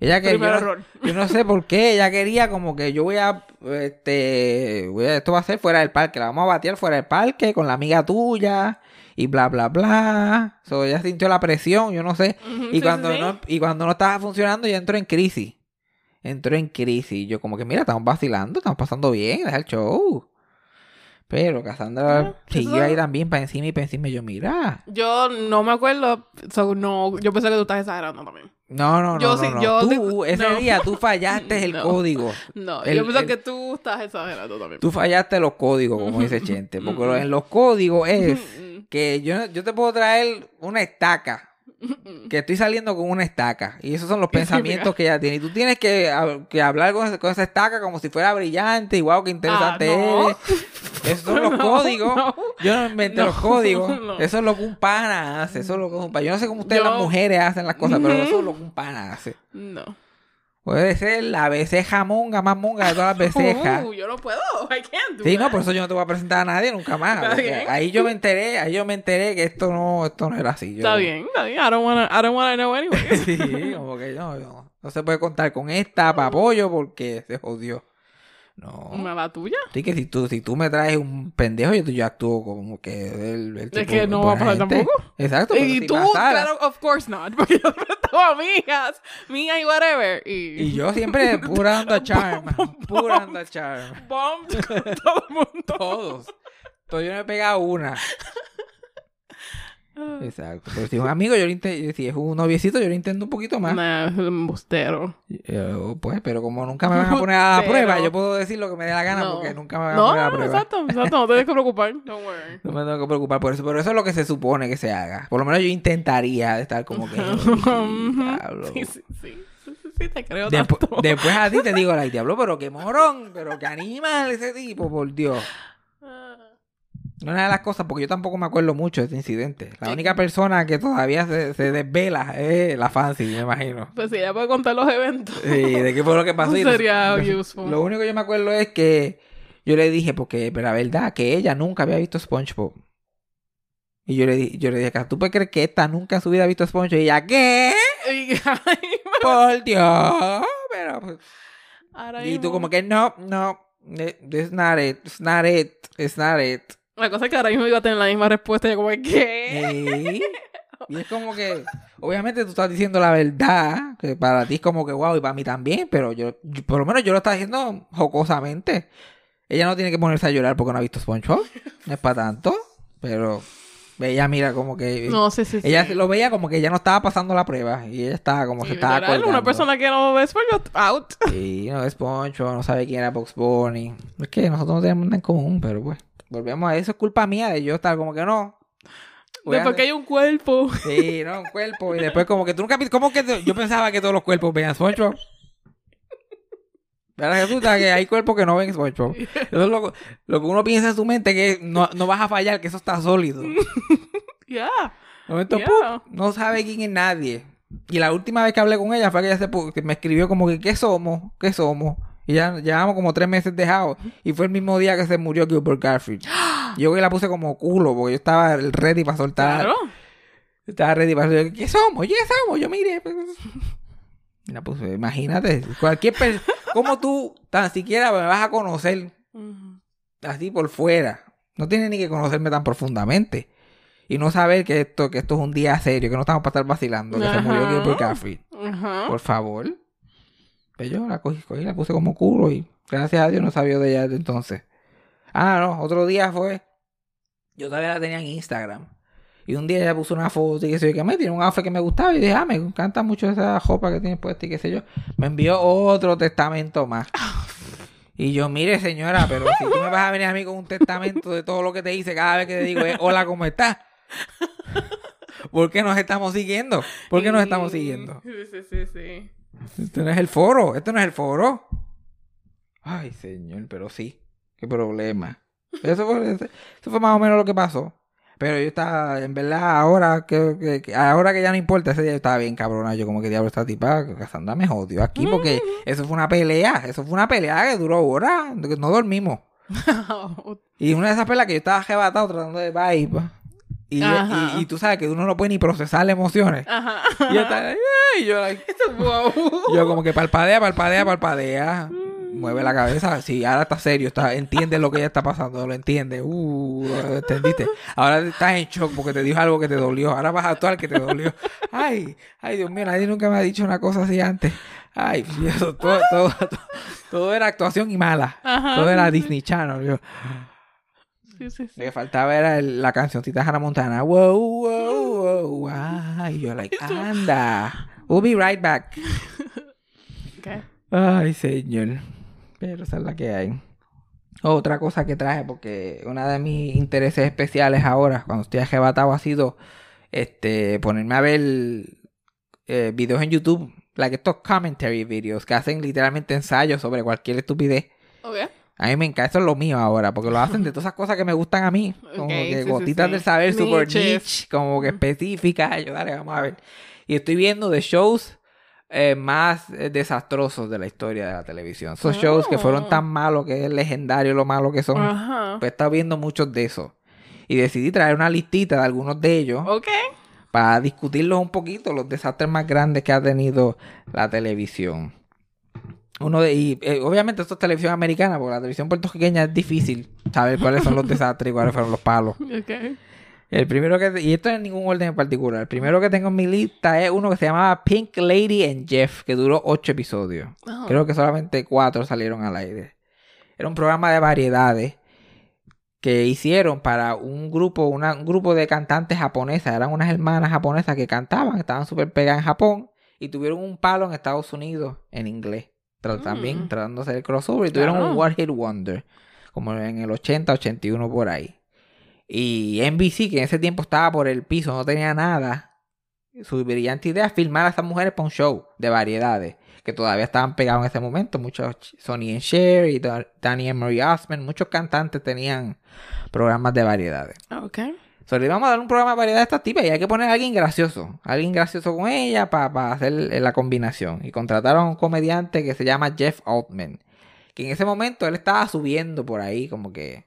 Ella que Primer yo, yo no sé por qué ella quería como que yo voy a, este, voy a- esto va a ser fuera del parque, la vamos a batear fuera del parque con la amiga tuya y bla bla bla. So, ella sintió la presión, yo no sé. Y sí, cuando sí, no, y cuando no estaba funcionando, ella entró en crisis. Entró en crisis. Yo como que, mira, estamos vacilando, estamos pasando bien, deja el show. Pero Cassandra Ah, siguió ahí también para encima y para encima. Y yo, mira. Yo no me acuerdo. so, no, yo pensé que tú estás exagerando también. No, no, no. Yo no, sí, no. yo tú, ese no. día tú fallaste [laughs] el código. No, El- yo pienso el- que tú estás exagerando también. Tú fallaste los códigos, como dice [laughs] Chente. Porque en los códigos es [laughs] que yo, yo te puedo traer una estaca. [laughs] Que estoy saliendo con una estaca. Y esos son los [laughs] ¿Qué pensamientos que ella tiene. Y tú tienes que, que hablar con, esa estaca como si fuera brillante. Y wow, qué interesante Ah, no. eres. Esos son los [laughs] No, códigos. no. Yo no inventé los códigos. no. Eso es lo que un pana hace. Eso es lo que un pana. Yo no sé cómo ustedes Yo- las mujeres hacen las cosas, pero eso es lo que un pana hace. No. Puede ser la beceja monga más monga de todas las becejas. [laughs] Uh, yo no puedo. [laughs] I can't do Sí, no, por eso yo no te voy a presentar a nadie nunca más. Está bien. Ahí yo me enteré, ahí yo me enteré que esto no, esto no era así. Yo- Está bien, está bien. I don't wanna, I don't wanna know anyway. [laughs] Sí, como que no, no, no se puede contar con esta para apoyo porque se jodió. No. ¿Una la tuya? Sí, que si tú, si tú me traes un pendejo, yo, yo actúo como que el, el Es tipo que no va a pasar gente. tampoco. Exacto. Y tú, claro, of course not. [laughs] Porque yo tengo amigas, mías y whatever. Y, Y yo siempre [laughs] pura onda charm. pura onda charm. [laughs] todo el mundo. Todos. Todo yo me he pegado una. Exacto. Pero si es un amigo, yo lo inte- si es un noviecito, yo lo intento un poquito más. Nah, es un embustero. Yo, pues, pero como nunca me van a [laughs] poner a la prueba, yo puedo decir lo que me dé la gana No. porque nunca me van a No, poner a la no, prueba. exacto, exacto. No te tienes que preocupar. [laughs] Don't worry. No me tengo que preocupar por eso, pero eso es lo que se supone que se haga. Por lo menos yo intentaría estar como que. [laughs] Sí, sí, sí. Sí, te creo Despu- tanto. después a ti te digo, like, diablo, pero qué morón, pero qué animal ese tipo, por Dios. Ah. Una de las cosas, porque yo tampoco me acuerdo mucho de este incidente. La Sí. única persona que todavía se, se desvela es la Fancy, me imagino. Pues si ella puede contar los eventos. Sí, de qué fue lo que [laughs] pasó. y Sería lo, useful. lo único que yo me acuerdo es que yo le dije, porque, pero la verdad, que ella nunca había visto SpongeBob. Y yo le, yo le dije, ¿tú puedes creer que esta nunca en su vida ha visto SpongeBob? Y ella, ¿qué? [laughs] Por Dios. Pero, pues, ahora y tú mismo- como que, no, no, eh, it's not it, it's not it, it's not it. La cosa es que ahora mismo iba a tener la misma respuesta. Y yo como, ¿qué? Sí. [laughs] Y es como que, obviamente tú estás diciendo la verdad, que para ti es como que wow, y para mí también, pero yo, yo- por lo menos yo lo estaba diciendo jocosamente. Ella no tiene que ponerse a llorar porque no ha visto SpongeBob, no es para tanto, pero ella mira como que... No, sí, sí, sí. Ella lo veía como que ella no estaba pasando la prueba y ella estaba como se estaba colgando. Una persona que no ve SpongeBob, out. Sí, no es SpongeBob, no sabe quién era Box Bunny. Es que nosotros no tenemos nada en común, pero pues, volvemos a eso, es culpa mía de yo estar como que no. A Después que hay un cuerpo. Sí, no, un cuerpo. Y después como que tú nunca... ¿Cómo que te- yo pensaba que todos los cuerpos veían SpongeBob? Pero resulta que hay cuerpos que no ven SpongeBob. Eso es lo, lo que uno piensa en su mente, que no, no vas a fallar, que eso está sólido. [laughs] Ya. Yeah. ¡pum! no sabe quién es nadie. Y la última vez que hablé con ella fue que ella se que me escribió como que, ¿qué somos? ¿Qué somos? Y ya llevamos como tres meses dejados. Y fue el mismo día que se murió Gilbert Garfield. [gasps] Yo que la puse como culo, porque yo estaba ready para soltar. Claro. Estaba ready para decir, ¿qué somos? ¿Qué somos? Yo miré. pues, Y [laughs] la puse, imagínate, cualquier persona, ¿cómo tú tan siquiera me vas a conocer así por fuera? No tienes ni que conocerme tan profundamente. Y no saber que esto, que esto es un día serio, que no estamos para estar vacilando, que se murió. Gilbert Garfield. Ajá. Por favor. Pues yo la cogí, cogí, la puse como culo y gracias a Dios no sabía de ella desde entonces. Ah, no, otro día fue. Yo todavía la tenía en Instagram. Y un día ella puso una foto y que sé yo, que me tiene un outfit que me gustaba. Y dije, ah, me encanta mucho esa ropa que tiene puesta y qué sé yo. Me envió otro testamento más. [laughs] Y yo, mire señora, pero si tú me vas a venir a mí con un testamento de todo lo que te hice cada vez que te digo es, hola, ¿cómo estás? [laughs] ¿Por qué nos estamos siguiendo? ¿Por qué nos estamos siguiendo? Sí, sí, sí, sí. Este no es el foro, este no es el foro. Ay, señor, pero sí. Qué problema. Eso fue, eso fue más o menos lo que pasó. Pero yo estaba, en verdad, ahora que, ahora que ya no importa, ese día yo estaba bien cabrona. Yo como que diablo esta tipa, Cassandra me jodió aquí porque [laughs] eso fue una pelea. Eso fue una pelea que duró horas. que No dormimos. [laughs] Y una de esas peleas que yo estaba arrebatado tratando de vibe. Y, y, y tú sabes que uno no puede ni procesar las emociones. Ajá. Y yo estaba, y yo like, [laughs] wow. yo como que parpadea, parpadea, parpadea. Mueve la cabeza. Sí, ahora está serio. Está, entiende lo que ya está pasando. Lo entiende. Uh, lo entendiste. Ahora estás en shock porque te dijo algo que te dolió. Ahora vas a actuar que te dolió. Ay, ay, Dios mío, nadie nunca me ha dicho una cosa así antes. Ay, Dios, todo, todo, todo, todo era actuación y mala. Ajá. Todo era Disney Channel. Yo, Sí, sí, sí. lo que faltaba era el- la cancioncita Hannah Montana. Wow, wow, wow. Ay, yo like, anda. We'll be right back. [laughs] Okay. Ay, señor. Pero esa es la que hay. Otra cosa que traje, porque uno de mis intereses especiales ahora, cuando estoy arrebatado, ha sido este ponerme a ver eh, videos en YouTube, like estos commentary videos que hacen literalmente ensayos sobre cualquier estupidez. Okay. A mí me encanta, eso es lo mío ahora, porque lo hacen de todas esas cosas que me gustan a mí. [laughs] Como Ok, que sí, sí, gotitas sí. del saber super niche, como que específicas. Yo, dale, vamos a ver. Y estoy viendo de shows eh, más eh, desastrosos de la historia de la televisión. Esos shows que fueron Ah. tan malos que es legendario lo malo que son. Ajá. Pues he estado viendo muchos de esos. Y decidí traer una listita de algunos de ellos Ok. para discutirlos un poquito, los desastres más grandes que ha tenido la televisión. Uno de, y eh, obviamente esto es televisión americana, porque la televisión puertorriqueña es difícil saber cuáles son los [laughs] desastres y cuáles fueron los palos. El primero que, y esto en ningún orden en particular, el primero que tengo en mi lista es uno que se llamaba Pink Lady and Jeff, que duró ocho episodios. Oh. Creo que solamente cuatro salieron al aire. Era un programa de variedades que hicieron para un grupo, una- un grupo de cantantes japonesas. Eran unas hermanas japonesas que cantaban, estaban súper pegadas en Japón y tuvieron un palo en Estados Unidos en inglés. Tra- También Mm. tratando de hacer el crossover y tuvieron Claro. un One Hit Wonder, como en el 80, 81 por ahí. Y NBC, que en ese tiempo estaba por el piso, no tenía nada. Su brillante idea es filmar a esas mujeres para un show de variedades, que todavía estaban pegados en ese momento. Muchos ch- Sonny and Cher y Da- Danny and Marie Osmond, muchos cantantes tenían programas de variedades. Ok. So, le vamos a dar un programa de variedad a esta tipa y hay que poner a alguien gracioso. Alguien gracioso con ella para hacer eh, la combinación. Y contrataron a un comediante que se llama Jeff Altman. Que en ese momento él estaba subiendo por ahí, como que.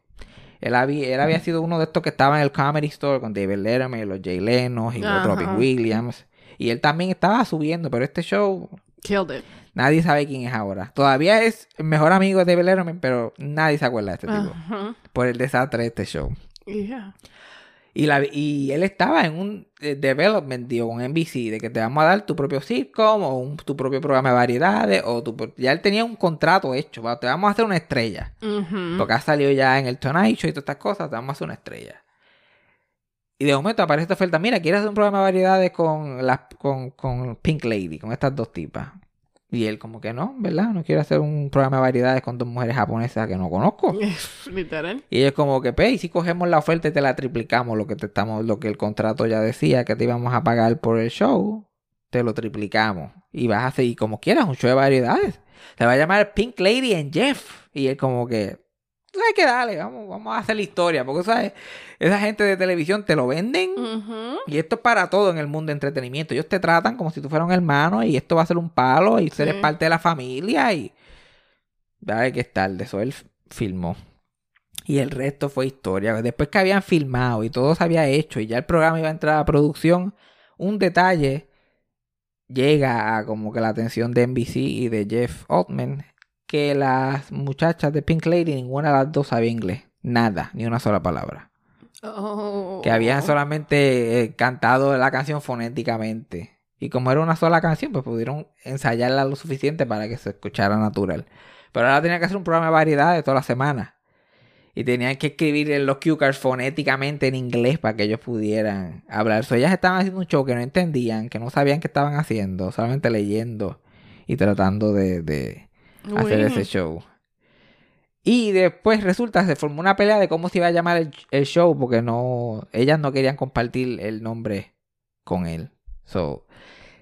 Él había, él había sido uno de estos que estaba en el Comedy Store con David Letterman los Jay Leno y los. Robin Williams. Y él también estaba subiendo, pero este show Killed it. nadie sabe quién es ahora. Todavía es el mejor amigo de David Letterman, pero nadie se acuerda de este tipo. Ajá. Por el desastre de este show. Yeah. Y, la, y él estaba en un eh, development deal con NBC de que te vamos a dar tu propio sitcom o un- tu propio programa de variedades o tu, ya él tenía un contrato hecho, te vamos a hacer una estrella. Porque ha salido ya en el Tonight Show y todas estas cosas, te vamos a hacer una estrella. Y de momento aparece esta oferta, mira, ¿quieres hacer un programa de variedades con, las con, con Pink Lady, con estas dos tipas? Y él como que no, ¿verdad? No quiero hacer un programa de variedades con dos mujeres japonesas que no conozco. [laughs] Literal. Y ellos como que, pe, y si cogemos la oferta y te la triplicamos, lo que te estamos, lo que el contrato ya decía que te íbamos a pagar por el show, te lo triplicamos. Y vas a seguir como quieras, un show de variedades. Se va a llamar Pink Lady and Jeff. Y él como que, hay que darle, vamos, vamos a hacer la historia. Porque, ¿sabes? Esa gente de televisión te lo venden. Y esto es para todo en el mundo de entretenimiento. Ellos te tratan como si tú fueras un hermano y esto va a ser un palo y tú eres Sí. parte de la familia y... Dale que estar, de eso él filmó. Y el resto fue historia. Después que habían filmado y todo se había hecho y ya el programa iba a entrar a producción, un detalle llega a como que la atención de NBC y de Jeff Altman que las muchachas de Pink Lady, ninguna de las dos sabía inglés. Nada, ni una sola palabra Oh. que habían solamente eh, cantado la canción fonéticamente. Y como era una sola canción, pues pudieron ensayarla lo suficiente para que se escuchara natural. Pero ahora tenían que hacer un programa de variedades toda la semana. Y tenían que escribir en los cue cards fonéticamente en inglés para que ellos pudieran hablar. So, ellas estaban haciendo un show que no entendían, que no sabían qué estaban haciendo, solamente leyendo y tratando de, de hacer ese show. Y después resulta, se formó una pelea de cómo se iba a llamar el, el show, porque no, ellas no querían compartir el nombre con él. So,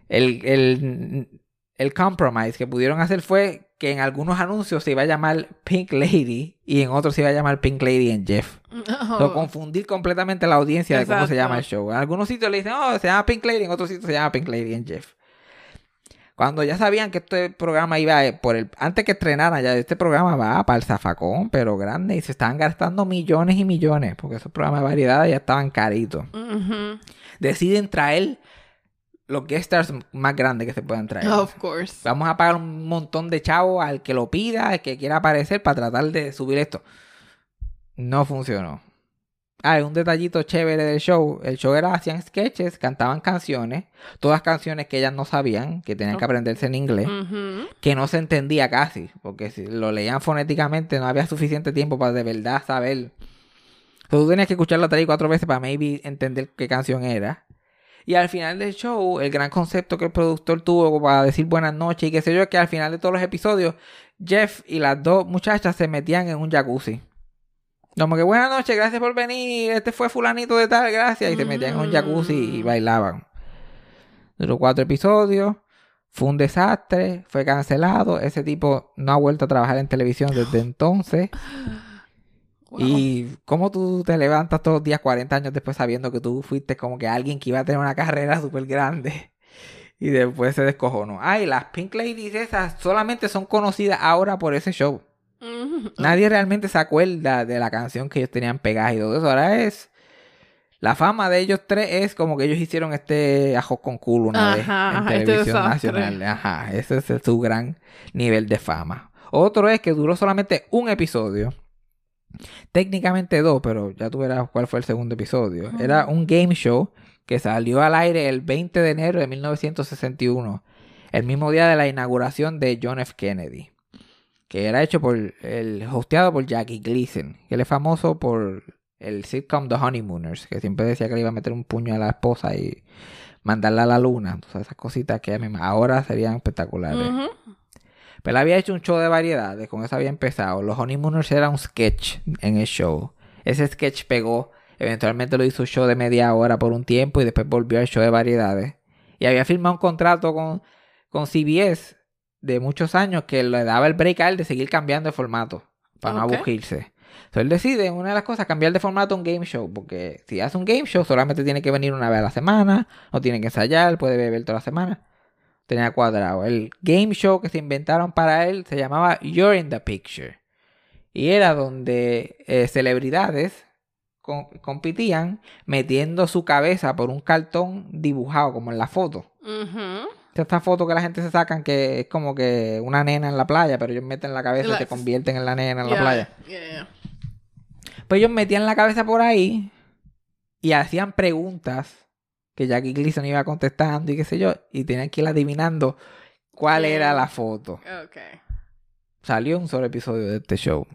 el, el, el compromise que pudieron hacer fue que en algunos anuncios se iba a llamar Pink Lady y en otros se iba a llamar Pink Lady and Jeff. Oh. So, confundir completamente la audiencia de cómo se llama el show. En algunos sitios le dicen, oh, se llama Pink Lady, en otros sitios se llama Pink Lady and Jeff. Cuando ya sabían que este programa iba eh, por el. Antes que estrenaran, ya este programa va para el zafacón, pero grande. Y se estaban gastando millones y millones. Porque esos programas de variedad ya estaban caritos. Deciden traer los guest stars más grandes que se puedan traer. Of course. Vamos a pagar un montón de chavos al que lo pida, al que quiera aparecer para tratar de subir esto. No funcionó. Ah, un detallito chévere del show. El show era, hacían sketches, cantaban canciones, todas canciones que ellas no sabían, que tenían que aprenderse en inglés, que no se entendía casi, porque si lo leían fonéticamente no había suficiente tiempo para de verdad saber. So, tú tenías que escucharlo tres y cuatro veces para maybe entender qué canción era. Y al final del show, el gran concepto que el productor tuvo para decir buenas noches y qué sé yo, es que al final de todos los episodios, Jeff y las dos muchachas se metían en un jacuzzi. Como que buenas noches, gracias por venir, este fue fulanito de tal, gracias. Y se metían en un jacuzzi y bailaban. Duró cuatro episodios. Fue un desastre, fue cancelado. Ese tipo no ha vuelto a trabajar en televisión desde entonces. [gasps] Wow. Y cómo tú te levantas todos los días 40 años después sabiendo que tú fuiste como que alguien que iba a tener una carrera súper grande. [laughs] Y después se descojonó. Ay, las Pink Ladies esas solamente son conocidas ahora por ese show. Nadie realmente se acuerda de la canción que ellos tenían pegada y todo eso. Ahora es La fama de ellos tres es como que ellos hicieron este ajo con culo una vez Ajá, en ajá, este televisión nacional. Ajá, ese es su gran nivel de fama. Otro es que duró solamente un episodio. Técnicamente dos, pero ya tú verás cuál fue el segundo episodio. Era un game show que salió al aire el 20 de enero de 1961, el mismo día de la inauguración de John F. Kennedy, que era hecho por el hosteado por Jackie Gleason, que él es famoso por el sitcom The Honeymooners, que siempre decía que le iba a meter un puño a la esposa y mandarla a la luna, sea, esas cositas que ahora serían espectaculares. Pero él había hecho un show de variedades, con eso había empezado. Los Honeymooners era un sketch en el show. Ese sketch pegó, eventualmente lo hizo un show de media hora por un tiempo y después volvió al show de variedades. Y había firmado un contrato con, con CBS de muchos años que le daba el break a él de seguir cambiando de formato para no aburrirse. Entonces él decide, una de las cosas, cambiar de formato a un game show, porque si hace un game show solamente tiene que venir una vez a la semana, no tiene que ensayar, puede beber toda la semana tenía cuadrado. El game show que se inventaron para él se llamaba You're in the Picture. Y era donde eh, celebridades com- competían metiendo su cabeza por un cartón dibujado como en la foto. Ujú. Esta foto que la gente se sacan que es como que una nena en la playa, pero ellos meten la cabeza y se convierten en la nena en la playa. yeah, yeah. Pues ellos metían la cabeza por ahí y hacían preguntas que Jackie Gleason iba contestando y qué sé yo, y tenían que ir adivinando cuál era la foto. Salió un solo episodio de este show.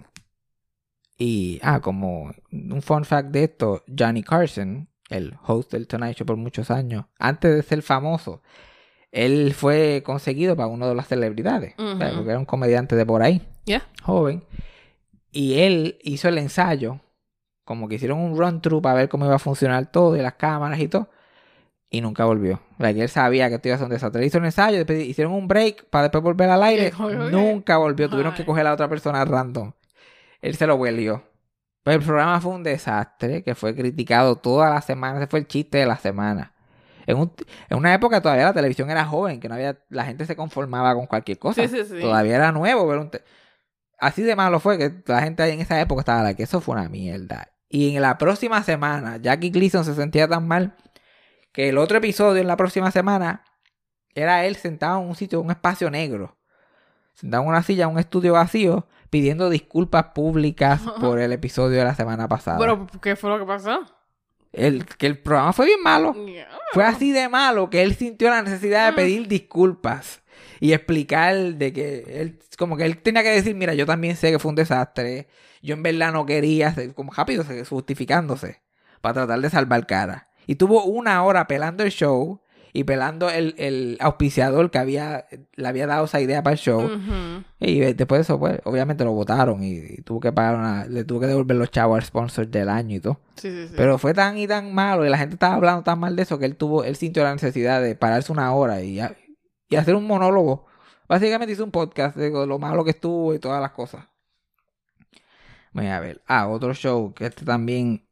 Y, ah, como un fun fact de esto, Johnny Carson, el host del Tonight Show por muchos años, antes de ser famoso, él fue conseguido para uno de las celebridades, porque era un comediante de por ahí Yeah. joven. Y él hizo el ensayo. Como que hicieron un run through para ver cómo iba a funcionar todo y las cámaras y todo. Y nunca volvió. Like, él sabía que esto iba a ser un desastre. Él hizo el ensayo, después hicieron un break para después volver al aire. [laughs] Nunca volvió. Tuvieron que coger a otra persona random. Él se lo huelió. Pero el programa fue un desastre que fue criticado toda la semana. Ese fue el chiste de la semana. En, un- en una época todavía la televisión era joven, que no había, la gente se conformaba con cualquier cosa. Sí, sí, sí. Todavía era nuevo, pero un te- así de malo fue que la gente en esa época estaba like, que eso fue una mierda. Y en la próxima semana, Jackie Gleason se sentía tan mal que el otro episodio en la próxima semana era él sentado en un sitio, un espacio negro, sentado en una silla, en un estudio vacío, pidiendo disculpas públicas [laughs] por el episodio de la semana pasada. Pero, ¿qué fue lo que pasó? El, que el programa fue bien malo. Yeah. Fue así de malo que él sintió la necesidad de Mm. pedir disculpas y explicar de que él, como que él tenía que decir, mira, yo también sé que fue un desastre, yo en verdad no quería, hacer- como rápido, se- justificándose para tratar de salvar cara. Y tuvo una hora pelando el show y pelando el, el auspiciador que había, le había dado esa idea para el show. Y después de eso, pues, obviamente lo votaron y, y tuvo que pagar una, le tuvo que devolver los chavos al sponsor del año y todo. Sí, sí, sí. Pero fue tan y tan malo y la gente estaba hablando tan mal de eso que él tuvo, él sintió la necesidad de pararse una hora y, y hacer un monólogo. Básicamente hizo un podcast de lo malo que estuvo y todas las cosas. Voy a ver. Ah, otro show que este también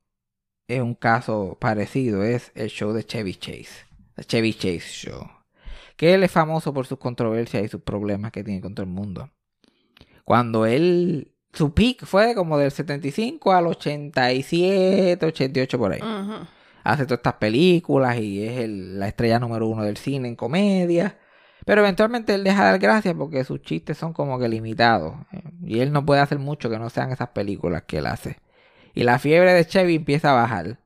es un caso parecido es el show de Chevy Chase. Chevy Chase Show. Que él es famoso por sus controversias y sus problemas que tiene con todo el mundo. Cuando él, su peak fue como del 75 al 87, 88 por ahí. Hace todas estas películas y es el- la estrella número uno del cine en comedia. Pero eventualmente él deja de dar gracias porque sus chistes son como que limitados. Y él no puede hacer mucho que no sean esas películas que él hace. Y la fiebre de Chevy empieza a bajar.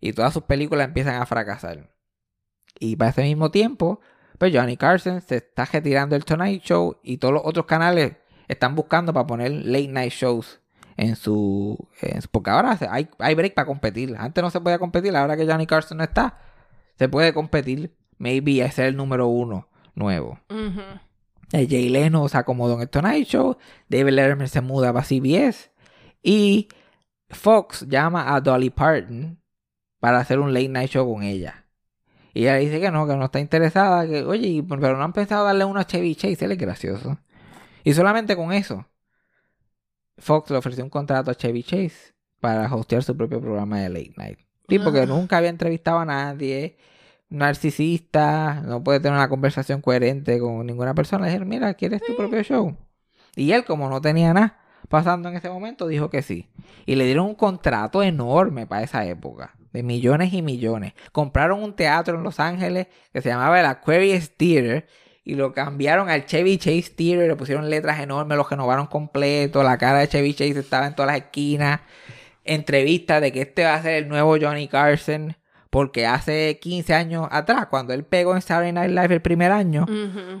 Y todas sus películas empiezan a fracasar. Y para ese mismo tiempo, pues Johnny Carson se está retirando del Tonight Show y todos los otros canales están buscando para poner late night shows en su, en su- porque ahora hay, hay break para competir. Antes no se podía competir, ahora que Johnny Carson no está, se puede competir. Maybe a ser el número uno nuevo. Eh, Jay Leno se acomodó en el Tonight Show. David Letterman se muda para CBS. Y Fox llama a Dolly Parton para hacer un late night show con ella. Y ella dice que no, que no está interesada. Que, oye, pero no han pensado darle uno a Chevy Chase. Él es gracioso. Y solamente con eso, Fox le ofreció un contrato a Chevy Chase para hostear su propio programa de late night. Tipo que Ah. nunca había entrevistado a nadie narcisista, no puede tener una conversación coherente con ninguna persona. Le dijeron, mira, ¿quieres tu propio show? Y él, como no tenía nada pasando en ese momento, dijo que sí. Y le dieron un contrato enorme para esa época. De millones y millones. Compraron un teatro en Los Ángeles que se llamaba el Aquarius Theater y lo cambiaron al Chevy Chase Theater, le pusieron letras enormes, lo renovaron completo, la cara de Chevy Chase estaba en todas las esquinas, entrevistas de que este va a ser el nuevo Johnny Carson, porque hace 15 años atrás, cuando él pegó en Saturday Night Live el primer año,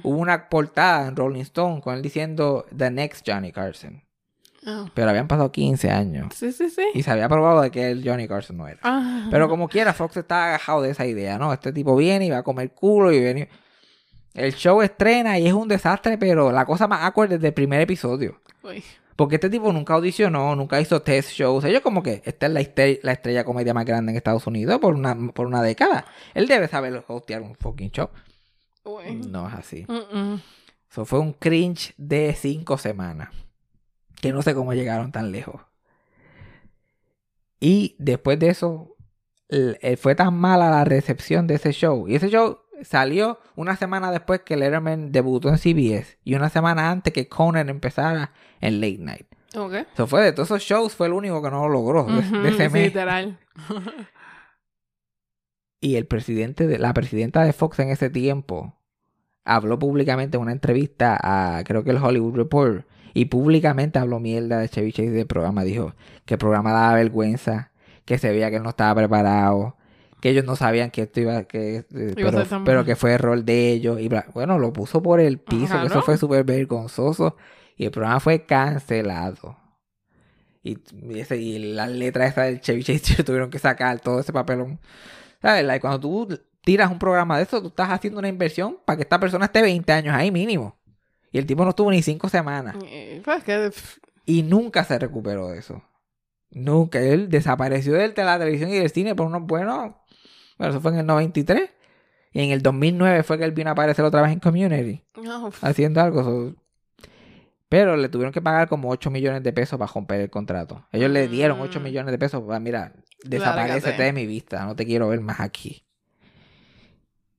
hubo una portada en Rolling Stone con él diciendo The Next Johnny Carson. Ah. Pero habían pasado 15 años Sí, sí, sí. y se había probado de que el Johnny Carson no era. Ah. Pero como quiera, Fox estaba agajado de esa idea, ¿no? Este tipo viene y va a comer culo y viene. El show estrena y es un desastre, pero la cosa más awkward desde el primer episodio. Uy. Porque este tipo nunca audicionó, nunca hizo test shows. Ellos como que esta es la, la estrella comedia más grande en Estados Unidos por una, por una década. Él debe saber hostear un fucking show. Uy. No es así. Eso fue un cringe de cinco semanas. Que no sé cómo llegaron tan lejos. Y después de eso, eh, fue tan mala la recepción de ese show. Y ese show salió una semana después que Letterman debutó en CBS. Y una semana antes que Conan empezara en Late Night. Ok. Eso fue de todos esos shows, fue el único que no lo logró de, de Ujú, ese sí, mes. literal. Y el presidente de la presidenta de Fox en ese tiempo habló públicamente en una entrevista a creo que el Hollywood Report y públicamente habló mierda de Chevy Chase del programa. Dijo que el programa daba vergüenza, que se veía que él no estaba preparado, que ellos no sabían que esto iba, que, eh, pero, pero que fue error de ellos. Y bla- bueno, lo puso por el piso, que eso fue súper vergonzoso. Y el programa fue cancelado. Y, y ese, y las letras esas del Chevy Chase [laughs] tuvieron que sacar todo ese papelón. ¿Sabes? Like, cuando tú tiras un programa de eso, tú estás haciendo una inversión para que esta persona esté 20 años ahí mínimo. Y el tipo no estuvo ni 5 semanas. Eh, Pues Y nunca se recuperó de eso. Nunca. Él desapareció del- de la televisión y del cine por unos buenos... Bueno, eso fue en el 93. Y en el 2009 fue que él vino a aparecer otra vez en Community. no, pff, Haciendo algo. Pero le tuvieron que pagar como 8 millones de pesos para romper el contrato. Ellos le dieron 8 Mm. millones de pesos para, mira, desaparecete de mi vista. No te quiero ver más aquí.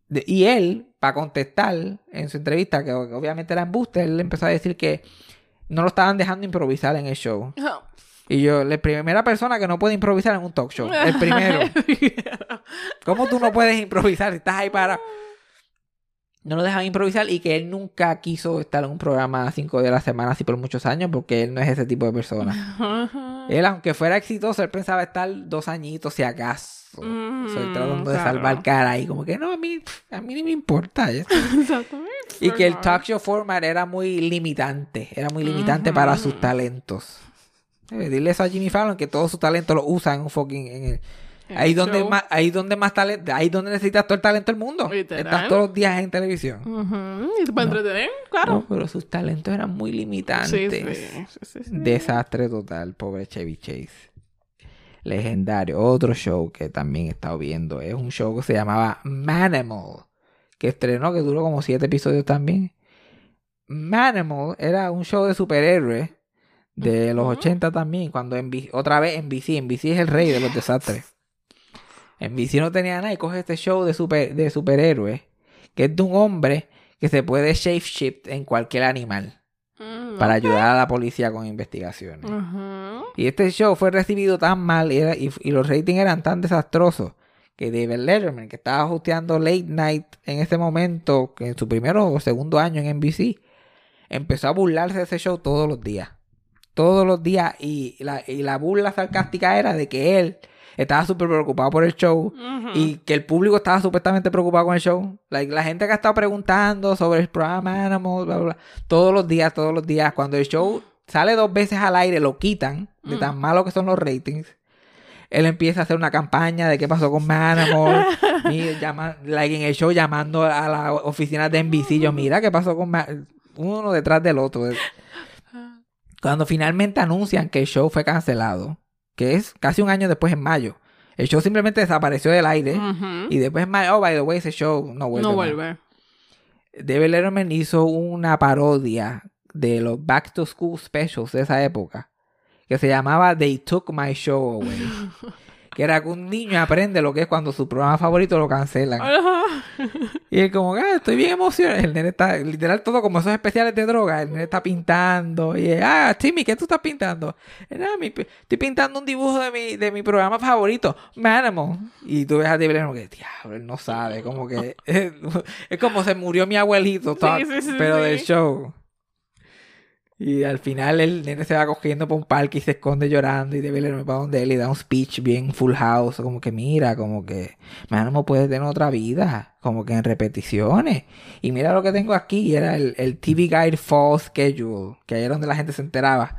De- y él, para contestar en su entrevista, que obviamente era embuste, él empezó a decir que no lo estaban dejando improvisar en el show. Y yo, la primera persona que no puede improvisar en un talk show. El primero. [laughs] ¿Cómo tú no puedes improvisar si estás ahí para... No lo dejan improvisar y que él nunca quiso estar en un programa cinco días a la semana así por muchos años porque él no es ese tipo de persona. Él, aunque fuera exitoso, él pensaba estar dos añitos si acaso. Mm, Soy tratando de claro. salvar cara y como que no, a mí, a mí ni me importa. [laughs] Y que el talk show format era muy limitante. Era muy limitante para sus talentos. Dile eso a Jimmy Fallon que todos sus talentos los usan en un fucking... en El ahí donde más, ahí donde más talento, ahí donde necesitas todo el talento del mundo. Literal. Estás todos los días en televisión. Y te puede No. entretener, claro. No, pero sus talentos eran muy limitantes. sí, sí, sí, sí, sí. Desastre total, pobre Chevy Chase. Legendario. Otro show que también he estado viendo es un show que se llamaba Manimal. Que estrenó, que duró como siete episodios también. Manimal era un show de superhéroes de los Ujú. 80 también. Cuando NBC otra vez NBC, NBC es el rey de los desastres. NBC no tenía nada y coge este show de, super, de superhéroes. Que es de un hombre que se puede shapeshift en cualquier animal Mm, para ayudar a la policía con investigaciones. Y este show fue recibido tan mal y, era- y- y los ratings eran tan desastrosos que David Letterman, que estaba hosteando Late Night en ese momento, que en su primero o segundo año en NBC, empezó a burlarse de ese show todos los días. Todos los días. Y la, y la burla sarcástica era de que él estaba súper preocupado por el show y que el público estaba supuestamente preocupado con el show. Like, la gente que ha estado preguntando sobre el programa Animals, bla, bla, bla, todos los días, todos los días. Cuando el show sale dos veces al aire, lo quitan de Mm. tan malo que son los ratings. Él empieza a hacer una campaña de qué pasó con [laughs] llama- like, en el show llamando a la oficina de NBC. Yo, mira qué pasó con Ma-?" uno detrás del otro. [laughs] Cuando finalmente anuncian que el show fue cancelado, que es casi un año después en mayo. El show simplemente desapareció del aire. Y después, ma- oh, by the way, ese show no vuelve. no más. vuelve. David Letterman hizo una parodia de los Back to School Specials de esa época. Que se llamaba They Took My Show Away. [laughs] que era que un niño aprende lo que es cuando su programa favorito lo cancelan. Y él como, ah, estoy bien emocionado. El nene está, literal, todo como esos especiales de droga. El nene está pintando. Y él, ah, Timmy, ¿qué tú estás pintando? Él, "Ah, mi- estoy pintando un dibujo de mi, de mi programa favorito, Manimal. Y tú ves a Timmy como que, diablo, él no sabe. Como que, [laughs] es como se murió mi abuelito, Todd, sí, sí, pero del show. Y al final el nene se va cogiendo por un parque y se esconde llorando y debe leerme para donde él y da un speech bien full house, como que mira, como que Mánamo puede tener otra vida, como que en repeticiones. Y mira lo que tengo aquí, era el, el TV Guide Fall Schedule, que ahí era donde la gente se enteraba.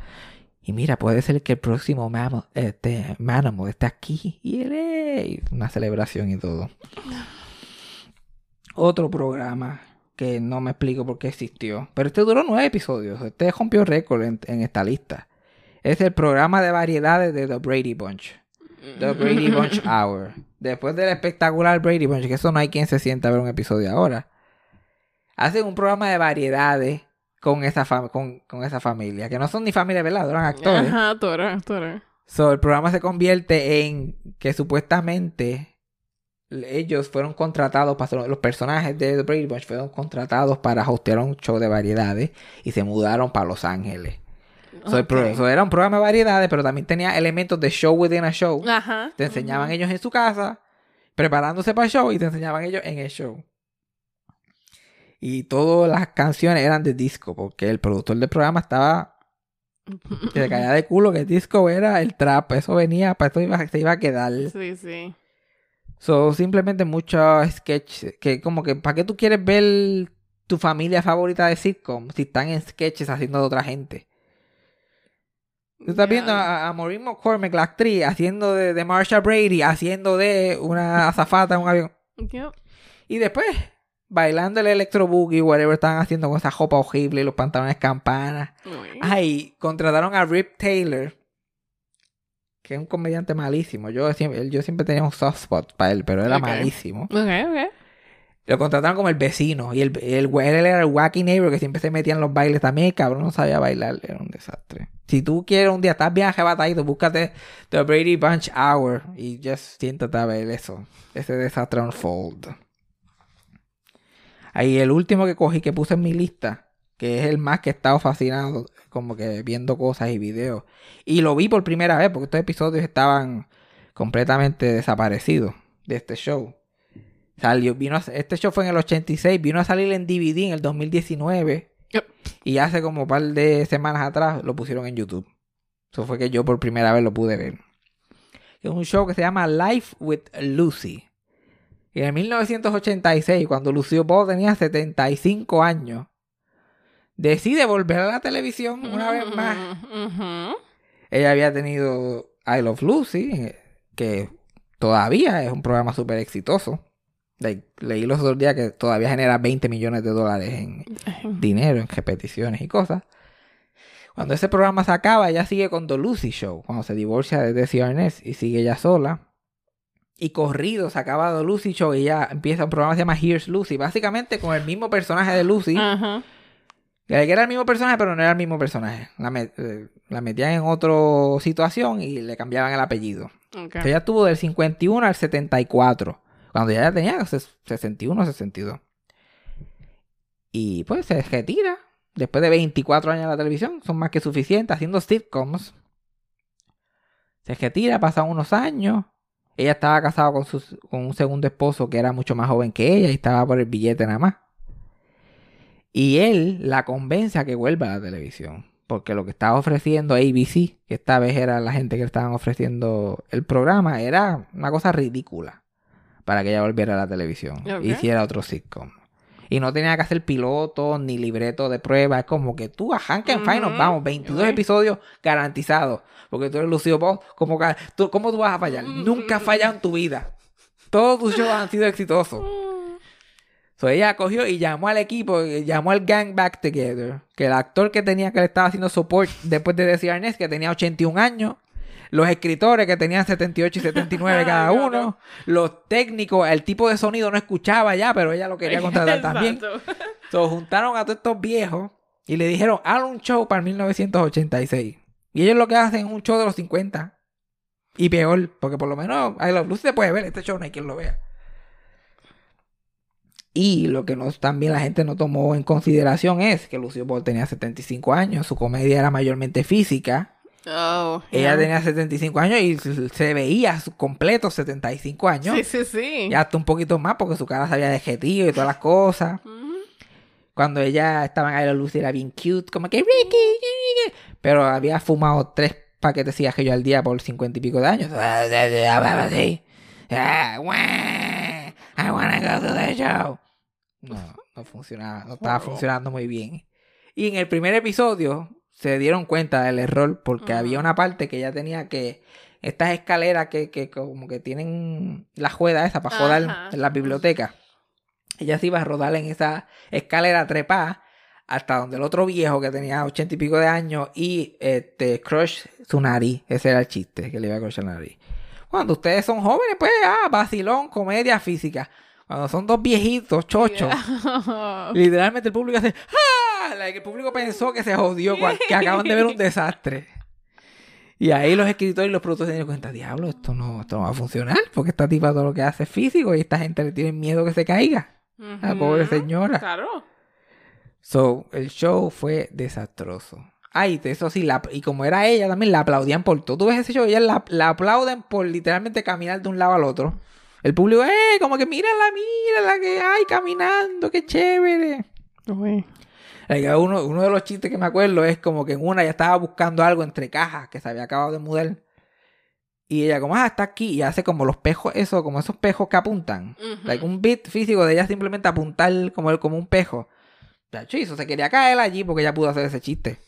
Y mira, puede ser que el próximo Mamo, este, Mánamo esté aquí. Y él una celebración y todo. Otro programa que no me explico por qué existió. Pero este duró nueve episodios. Este rompió récord en, en esta lista. Es el programa de variedades de The Brady Bunch. The Brady [laughs] Bunch Hour. Después del espectacular Brady Bunch, que eso no hay quien se sienta a ver un episodio ahora. Hacen un programa de variedades con esa, con, con esa familia. Que no son ni familia, ¿verdad? Eran actores. Ajá, actores, actores. So, el programa se convierte en que supuestamente ellos fueron contratados para los personajes de The Brady Bunch fueron contratados para hostear un show de variedades y se mudaron para Los Ángeles. So, el pro- Ok. so, era un programa de variedades, pero también tenía elementos de show within a show. Ajá. Te enseñaban ellos en su casa, preparándose para el show, y te enseñaban ellos en el show. Y todas las canciones eran de disco, porque el productor del programa estaba que se caía de culo que el disco era el trap, eso venía, para eso iba, se iba a quedar. Sí, sí. So, simplemente muchos sketches que como que, ¿para qué tú quieres ver tu familia favorita de sitcom si están en sketches haciendo de otra gente? Tú estás viendo a, a Maureen McCormick, la actriz, haciendo de, de Marsha Brady, haciendo de una azafata en un avión. Y después, bailando el electro boogie, whatever estaban haciendo con esa ropa horrible y los pantalones campanas. Ay, contrataron a Rip Taylor, que es un comediante malísimo. Yo siempre, yo siempre tenía un soft spot para él, pero era malísimo. Ok, ok. Lo contrataron como el vecino. Y el, el, él era el wacky neighbor que siempre se metía en los bailes también. El cabrón no sabía bailar. Era un desastre. Si tú quieres un día, estás bien arrebatadito, búscate The Brady Bunch Hour y just siéntate a ver eso. Ese desastre unfold. Ahí el último que cogí que puse en mi lista, que es el más que he estado fascinado, como que viendo cosas y videos. Y lo vi por primera vez porque estos episodios estaban completamente desaparecidos de este show. Salió, vino a- este show fue en el 86, vino a salir en DVD en el 2019 Yep. y hace como un par de semanas atrás lo pusieron en YouTube. Eso fue que yo por primera vez lo pude ver. Es un show que se llama Life with Lucy. Y en 1986, cuando Lucio Ball tenía 75 años, decide volver a la televisión una vez más. Ella había tenido I Love Lucy, que todavía es un programa súper exitoso. Le- leí los otros días que todavía genera 20 millones de dólares en dinero, en repeticiones y cosas. Cuando ese programa se acaba, ella sigue con The Lucy Show, cuando se divorcia de Desi Arnaz y sigue ella sola. Y corrido se acaba The Lucy Show y ella empieza un programa que se llama Here's Lucy, básicamente con el mismo personaje de Lucy. Era el mismo personaje, pero no era el mismo personaje. La, met- eh, la metían en otra situación y le cambiaban el apellido. Ok. Ella tuvo del 51 al 74. Cuando ella ya tenía ses- 61 o 62. Y pues se retira. Después de 24 años en la televisión. Son más que suficientes haciendo sitcoms. Se retira, pasan unos años. Ella estaba casada con, su- con un segundo esposo que era mucho más joven que ella y estaba por el billete nada más. Y él la convence a que vuelva a la televisión. Porque lo que estaba ofreciendo ABC, que esta vez era la gente que estaban ofreciendo el programa, era una cosa ridícula para que ella volviera a la televisión. E Hiciera otro sitcom. Y no tenía que hacer piloto ni libreto de prueba. Es como que tú a Hank and Fine nos Ujú. vamos. 22 Ok. episodios garantizados. Porque tú eres Lucio Ball. ¿Cómo, ¿Cómo tú vas a fallar? Nunca has fallado en tu vida. Todos tus shows han sido [laughs] exitosos. So ella cogió y llamó al equipo, y llamó al gang back together. Que el actor que tenía que le estaba haciendo support después de Desi Arnaz, que tenía 81 años. Los escritores que tenían 78 y 79 cada [laughs] uno. Los técnicos, el tipo de sonido no escuchaba ya, pero ella lo [laughs] quería contratar también. [laughs] So, juntaron a todos estos viejos y le dijeron, haz un show para 1986. Y ellos lo que hacen es un show de los 50. Y peor, porque por lo menos I Love Lucy se puede ver, este show no hay quien lo vea. Y lo que no, también la gente no tomó en consideración es que Lucio Ball tenía 75 años, su comedia era mayormente física. Oh, Ella yeah. tenía 75 años y se- se veía su completo 75 años. Sí, sí, sí. Y hasta un poquito más porque su cara sabía de jetío y todas las cosas. Cuando ella estaba en Love Lucy era bien cute, como que Ricky, Ricky", pero había fumado tres paquetes de cigarrillos al día por 50 y pico de años. Hablaba así. Ah, "Wah, I wanna go to the show. No, no funcionaba, no estaba funcionando muy bien. Y en el primer episodio se dieron cuenta del error porque había una parte que ella tenía que estas escaleras que, que como que tienen la juega esa para joder Ajá. en la biblioteca. Ella se iba a rodar en esa escalera trepada hasta donde el otro viejo que tenía ochenta y pico de años y este crush su nariz. Ese era el chiste que le iba a crushar la nariz. Cuando ustedes son jóvenes, pues, ah, vacilón, comedia física. Cuando son dos viejitos, chochos, Yeah. [laughs] literalmente el público hace ¡Ah! Like, el público pensó que se jodió, que acaban de ver un desastre. Y ahí los escritores y los productores se dieron cuenta, diablo, esto no, esto no va a funcionar, porque esta tipa todo lo que hace es físico y esta gente le tiene miedo que se caiga. La pobre señora. Claro. So, el show fue desastroso. Ay, eso sí, la- y como era ella también, la aplaudían por todo. Tú ves ese show, ellas la, la aplauden por literalmente caminar de un lado al otro. El público, ¡eh! Como que mírala, mírala, que hay caminando, qué chévere. Uy. Uno, uno de los chistes que me acuerdo es como que en una ya estaba buscando algo entre cajas que se había acabado de mudar. Y ella como, ah, está aquí. Y hace como los pejos, eso, como esos pejos que apuntan. Like un beat físico de ella simplemente apuntar como, el- como un pejo. Eso se quería caer allí porque ella pudo hacer ese chiste.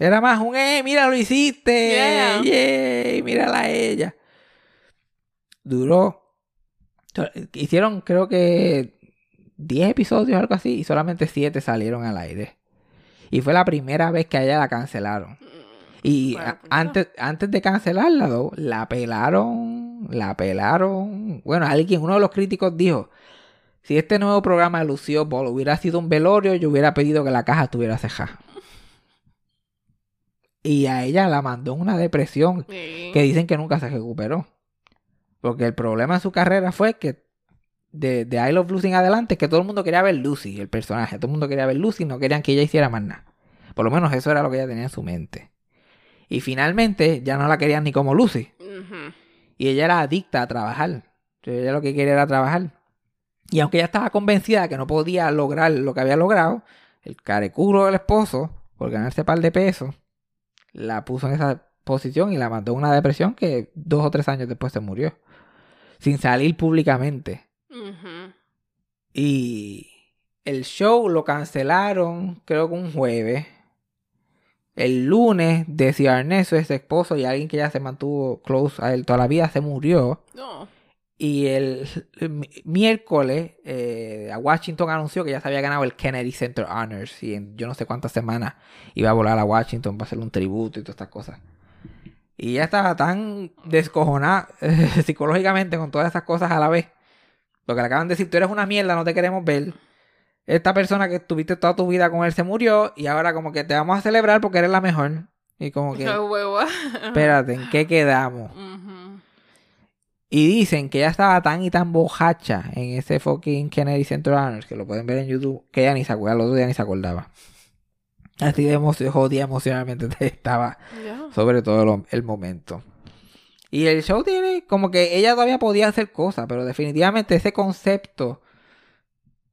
Era más un, eh, mira, lo hiciste. Yeah. Yay, mírala a ella. Duró. Hicieron, creo que 10 episodios o algo así, y solamente 7 salieron al aire. Y fue la primera vez que a ella la cancelaron. Y Bueno, a- pues, antes, antes de cancelarla, la pelaron, la pelaron. Bueno, alguien, uno de los críticos dijo, si este nuevo programa de Lucio Ball hubiera sido un velorio, yo hubiera pedido que la caja estuviera cejada. Y a ella la mandó en una depresión Sí. que dicen que nunca se recuperó. Porque el problema en su carrera fue que de, de I Love Lucy en adelante, que todo el mundo quería ver Lucy, el personaje. Todo el mundo quería ver Lucy, no querían que ella hiciera más nada. Por lo menos eso era lo que ella tenía en su mente. Y finalmente ya no la querían ni como Lucy. Y ella era adicta a trabajar. Entonces, ella lo que quería era trabajar. Y aunque ella estaba convencida de que no podía lograr lo que había logrado, el careculo del esposo, por ganarse par de pesos, la puso en esa posición y la mandó a una depresión que dos o tres años después se murió. Sin salir públicamente. Y el show lo cancelaron, creo que un jueves. El lunes, Desi Arnett, su ex esposo y alguien que ya se mantuvo close a él toda la vida, se murió. No. Y el, mi- miércoles, eh, a Washington anunció que ya se había ganado el Kennedy Center Honors. Y en yo no sé cuántas semanas iba a volar a Washington para hacerle un tributo y todas estas cosas. Y ya estaba tan descojonada [laughs] eh, psicológicamente con todas esas cosas a la vez. Lo que le acaban de decir, tú eres una mierda, no te queremos ver. Esta persona que estuviste toda tu vida con él se murió y ahora como que te vamos a celebrar porque eres la mejor. Y como que, [laughs] espérate, ¿en qué quedamos? Ujú. Y dicen que ella estaba tan y tan bojacha en ese fucking Kennedy Center Honors, que lo pueden ver en YouTube, que ella ni se acuerda, el otro día ni se acordaba. Así de emo- jodida emocionalmente [laughs] estaba, sobre todo lo- el momento. Y el show tiene como que ella todavía podía hacer cosas, pero definitivamente ese concepto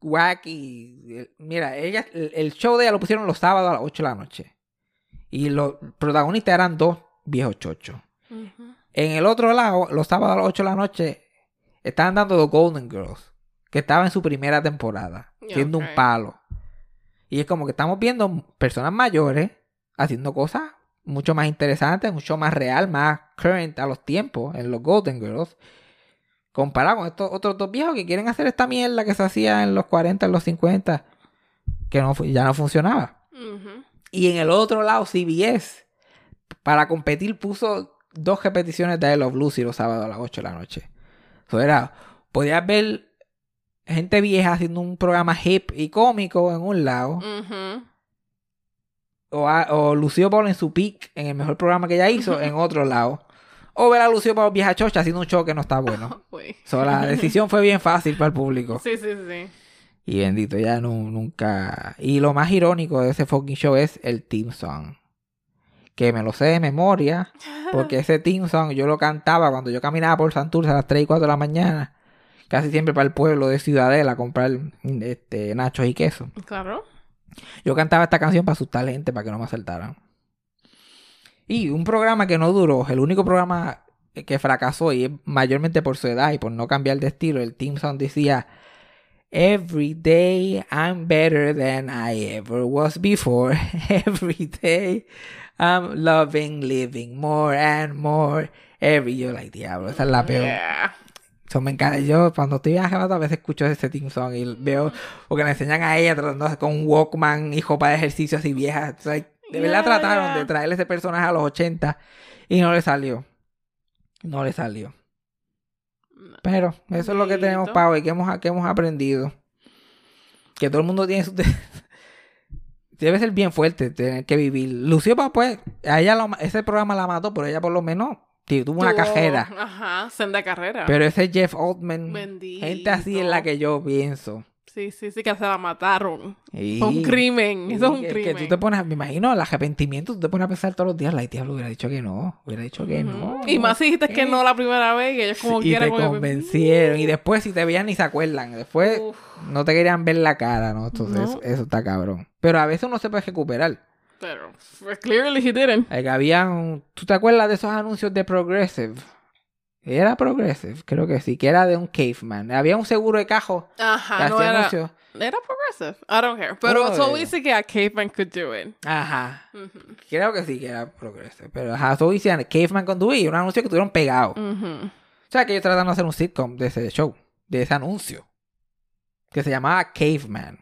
wacky. eh, Mira, ella, el, show de ella lo pusieron los sábados a las 8 de la noche. Y los protagonistas eran dos viejos chochos. Ujú. En el otro lado, los sábados a las 8 de la noche, estaban dando The Golden Girls, que estaba en su primera temporada, siendo un palo. Y es como que estamos viendo personas mayores haciendo cosas mucho más interesantes, mucho más real, más current a los tiempos en los Golden Girls, comparado con estos otros dos viejos que quieren hacer esta mierda que se hacía en los 40, en los 50, que no, ya no funcionaba. Y en el otro lado, CBS, para competir, puso dos repeticiones de I Love Lucy los sábados a las 8 de la noche. Eso era, podías ver gente vieja haciendo un programa hip y cómico en un lado, o, a- o Lucio Ball en su peak, en el mejor programa que ella hizo, en otro [laughs] lado. o ver a Lucio para vieja chocha haciendo un show que no está bueno. [laughs] Fue. So, la decisión fue bien fácil para el público. Sí, sí, sí. Y bendito, ya nu- nunca. Y lo más irónico de ese fucking show es el team song. Que me lo sé de memoria. [laughs] Porque ese team song yo lo cantaba cuando yo caminaba por Santurce a las 3 y 4 de la mañana. Casi siempre para el pueblo de Ciudadela a comprar este, nachos y queso. Claro. Yo cantaba esta canción para asustar a gente, para que no me asaltaran. Y un programa que no duró, el único programa que fracasó, y es mayormente por su edad y por no cambiar de estilo, el Team Song decía: Every day I'm better than I ever was before. [laughs] Every day I'm loving, living more and more. Every yo, like, diablo, esa es la peor. Yeah. Eso me encanta. Yo cuando estoy viajando a veces escucho ese team song y veo, porque me enseñan a ella tratando con un Walkman y ropa de ejercicio así vieja. O sea, de verdad Yeah, trataron yeah. de traerle ese personaje a los 80 y no le salió. No le salió. Pero eso es lo que tenemos para hoy, que hemos, que hemos aprendido. Que todo el mundo tiene su... [laughs] Debe ser bien fuerte tener que vivir. Lucio, pues, a ella lo- ese programa la mató, pero ella por lo menos tuvo una cajera. Ajá, senda carrera. Pero ese Jeff Bendito. gente así es la que yo pienso. Sí, sí, sí, que se la mataron. Y- Fue un crimen. Eso es un que- crimen. Que tú te pones, me imagino, el arrepentimiento, tú te pones a pensar todos los días, la diablo hubiera dicho que no, hubiera dicho que no. Y más si dijiste que no la primera vez y ellos como y quieren te como que- convencieron. Y después, si te veían, ni se acuerdan. Después, Uf, no te querían ver la cara, ¿no? Entonces, No. Eso, eso está cabrón. Pero a veces uno se puede recuperar. pero pues, clearly he didn't. Eh, que habían, ¿tú te acuerdas de esos anuncios de Progressive? Era Progressive, creo que sí, que era de un caveman. Había un seguro de cajo Ajá, no era... anuncios. Era progressive. I don't care. Pero Oh, so dice que a caveman could do it. Ajá. Creo que sí que era Progressive. Pero ajá, eso decían Caveman con Dewey, un anuncio que tuvieron pegado. O sea, que ellos trataron de hacer un sitcom de ese show, de ese anuncio. Que se llamaba Caveman.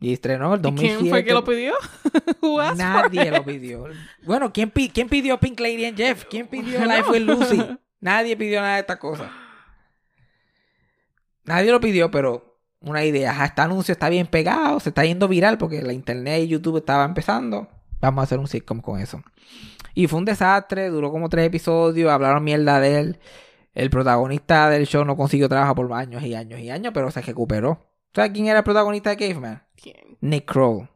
Y estrenó en el ¿Y 2007. quién fue que lo pidió? [laughs] Nadie lo pidió. Bueno, ¿quién, pi- ¿quién pidió Pink Lady and Jeff? ¿Quién pidió. [laughs] Life with Lucy? Nadie pidió nada de estas cosas. Nadie lo pidió, pero una idea. Ajá, este anuncio está bien pegado, se está yendo viral porque la internet y YouTube estaba empezando. Vamos a hacer un sitcom con eso. Y fue un desastre, duró como tres episodios, hablaron mierda de él. El protagonista del show no consiguió trabajo por años y años y años, pero se recuperó. ¿Sabes quién era el protagonista de Caveman? ¿Quién? Nick Kroll.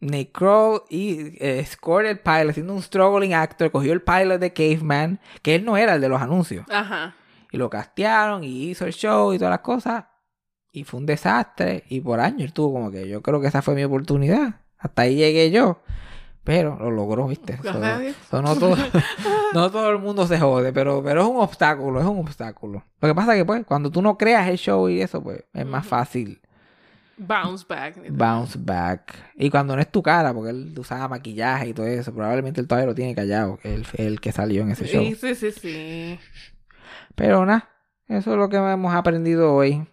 Nick Kroll y eh, scored el pilot, siendo un struggling actor, cogió el pilot de Caveman, que él no era el de los anuncios. Ajá. Y lo castearon y hizo el show y todas las cosas. Y fue un desastre. Y por años él tuvo como que yo creo que esa fue mi oportunidad. Hasta ahí llegué yo. Pero lo logró, ¿viste? So- so no, todo, [laughs] no todo el mundo se jode, pero, pero es un obstáculo, es un obstáculo. Lo que pasa es que, pues, cuando tú no creas el show y eso, pues, es más fácil Bounce back. bounce back. Y cuando no es tu cara, porque él usaba maquillaje y todo eso, probablemente él todavía lo tiene callado, fue el que salió en ese show. Sí, sí, sí, sí. Pero nada, eso es lo que hemos aprendido hoy.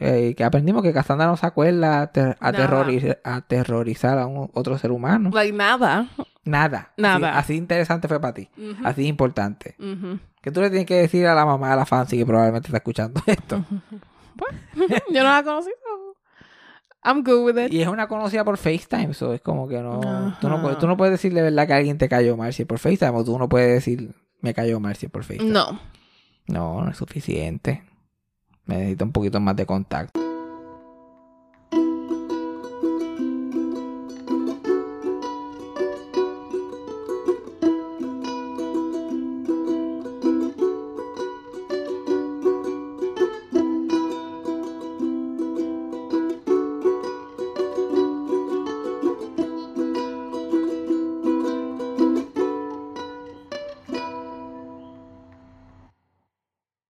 Eh, que aprendimos que Cassandra no se acuerda aterroriz- aterrorizar a un, otro ser humano. Like nada. Nada. Nada. Así, así interesante fue para ti. Así importante. Ujú. Que tú le tienes que decir a la mamá de la fancy que probablemente está escuchando esto. [laughs] [laughs] Yo no la conocí. I'm good with it. Y es una conocida por FaceTime, so es como que no tú, no Ajá. puedes, tú no puedes decir de verdad que alguien te cayó mal si es por FaceTime, o tú no puedes decir me cayó mal si es por FaceTime. No. No, no es suficiente. Necesito un poquito más de contacto.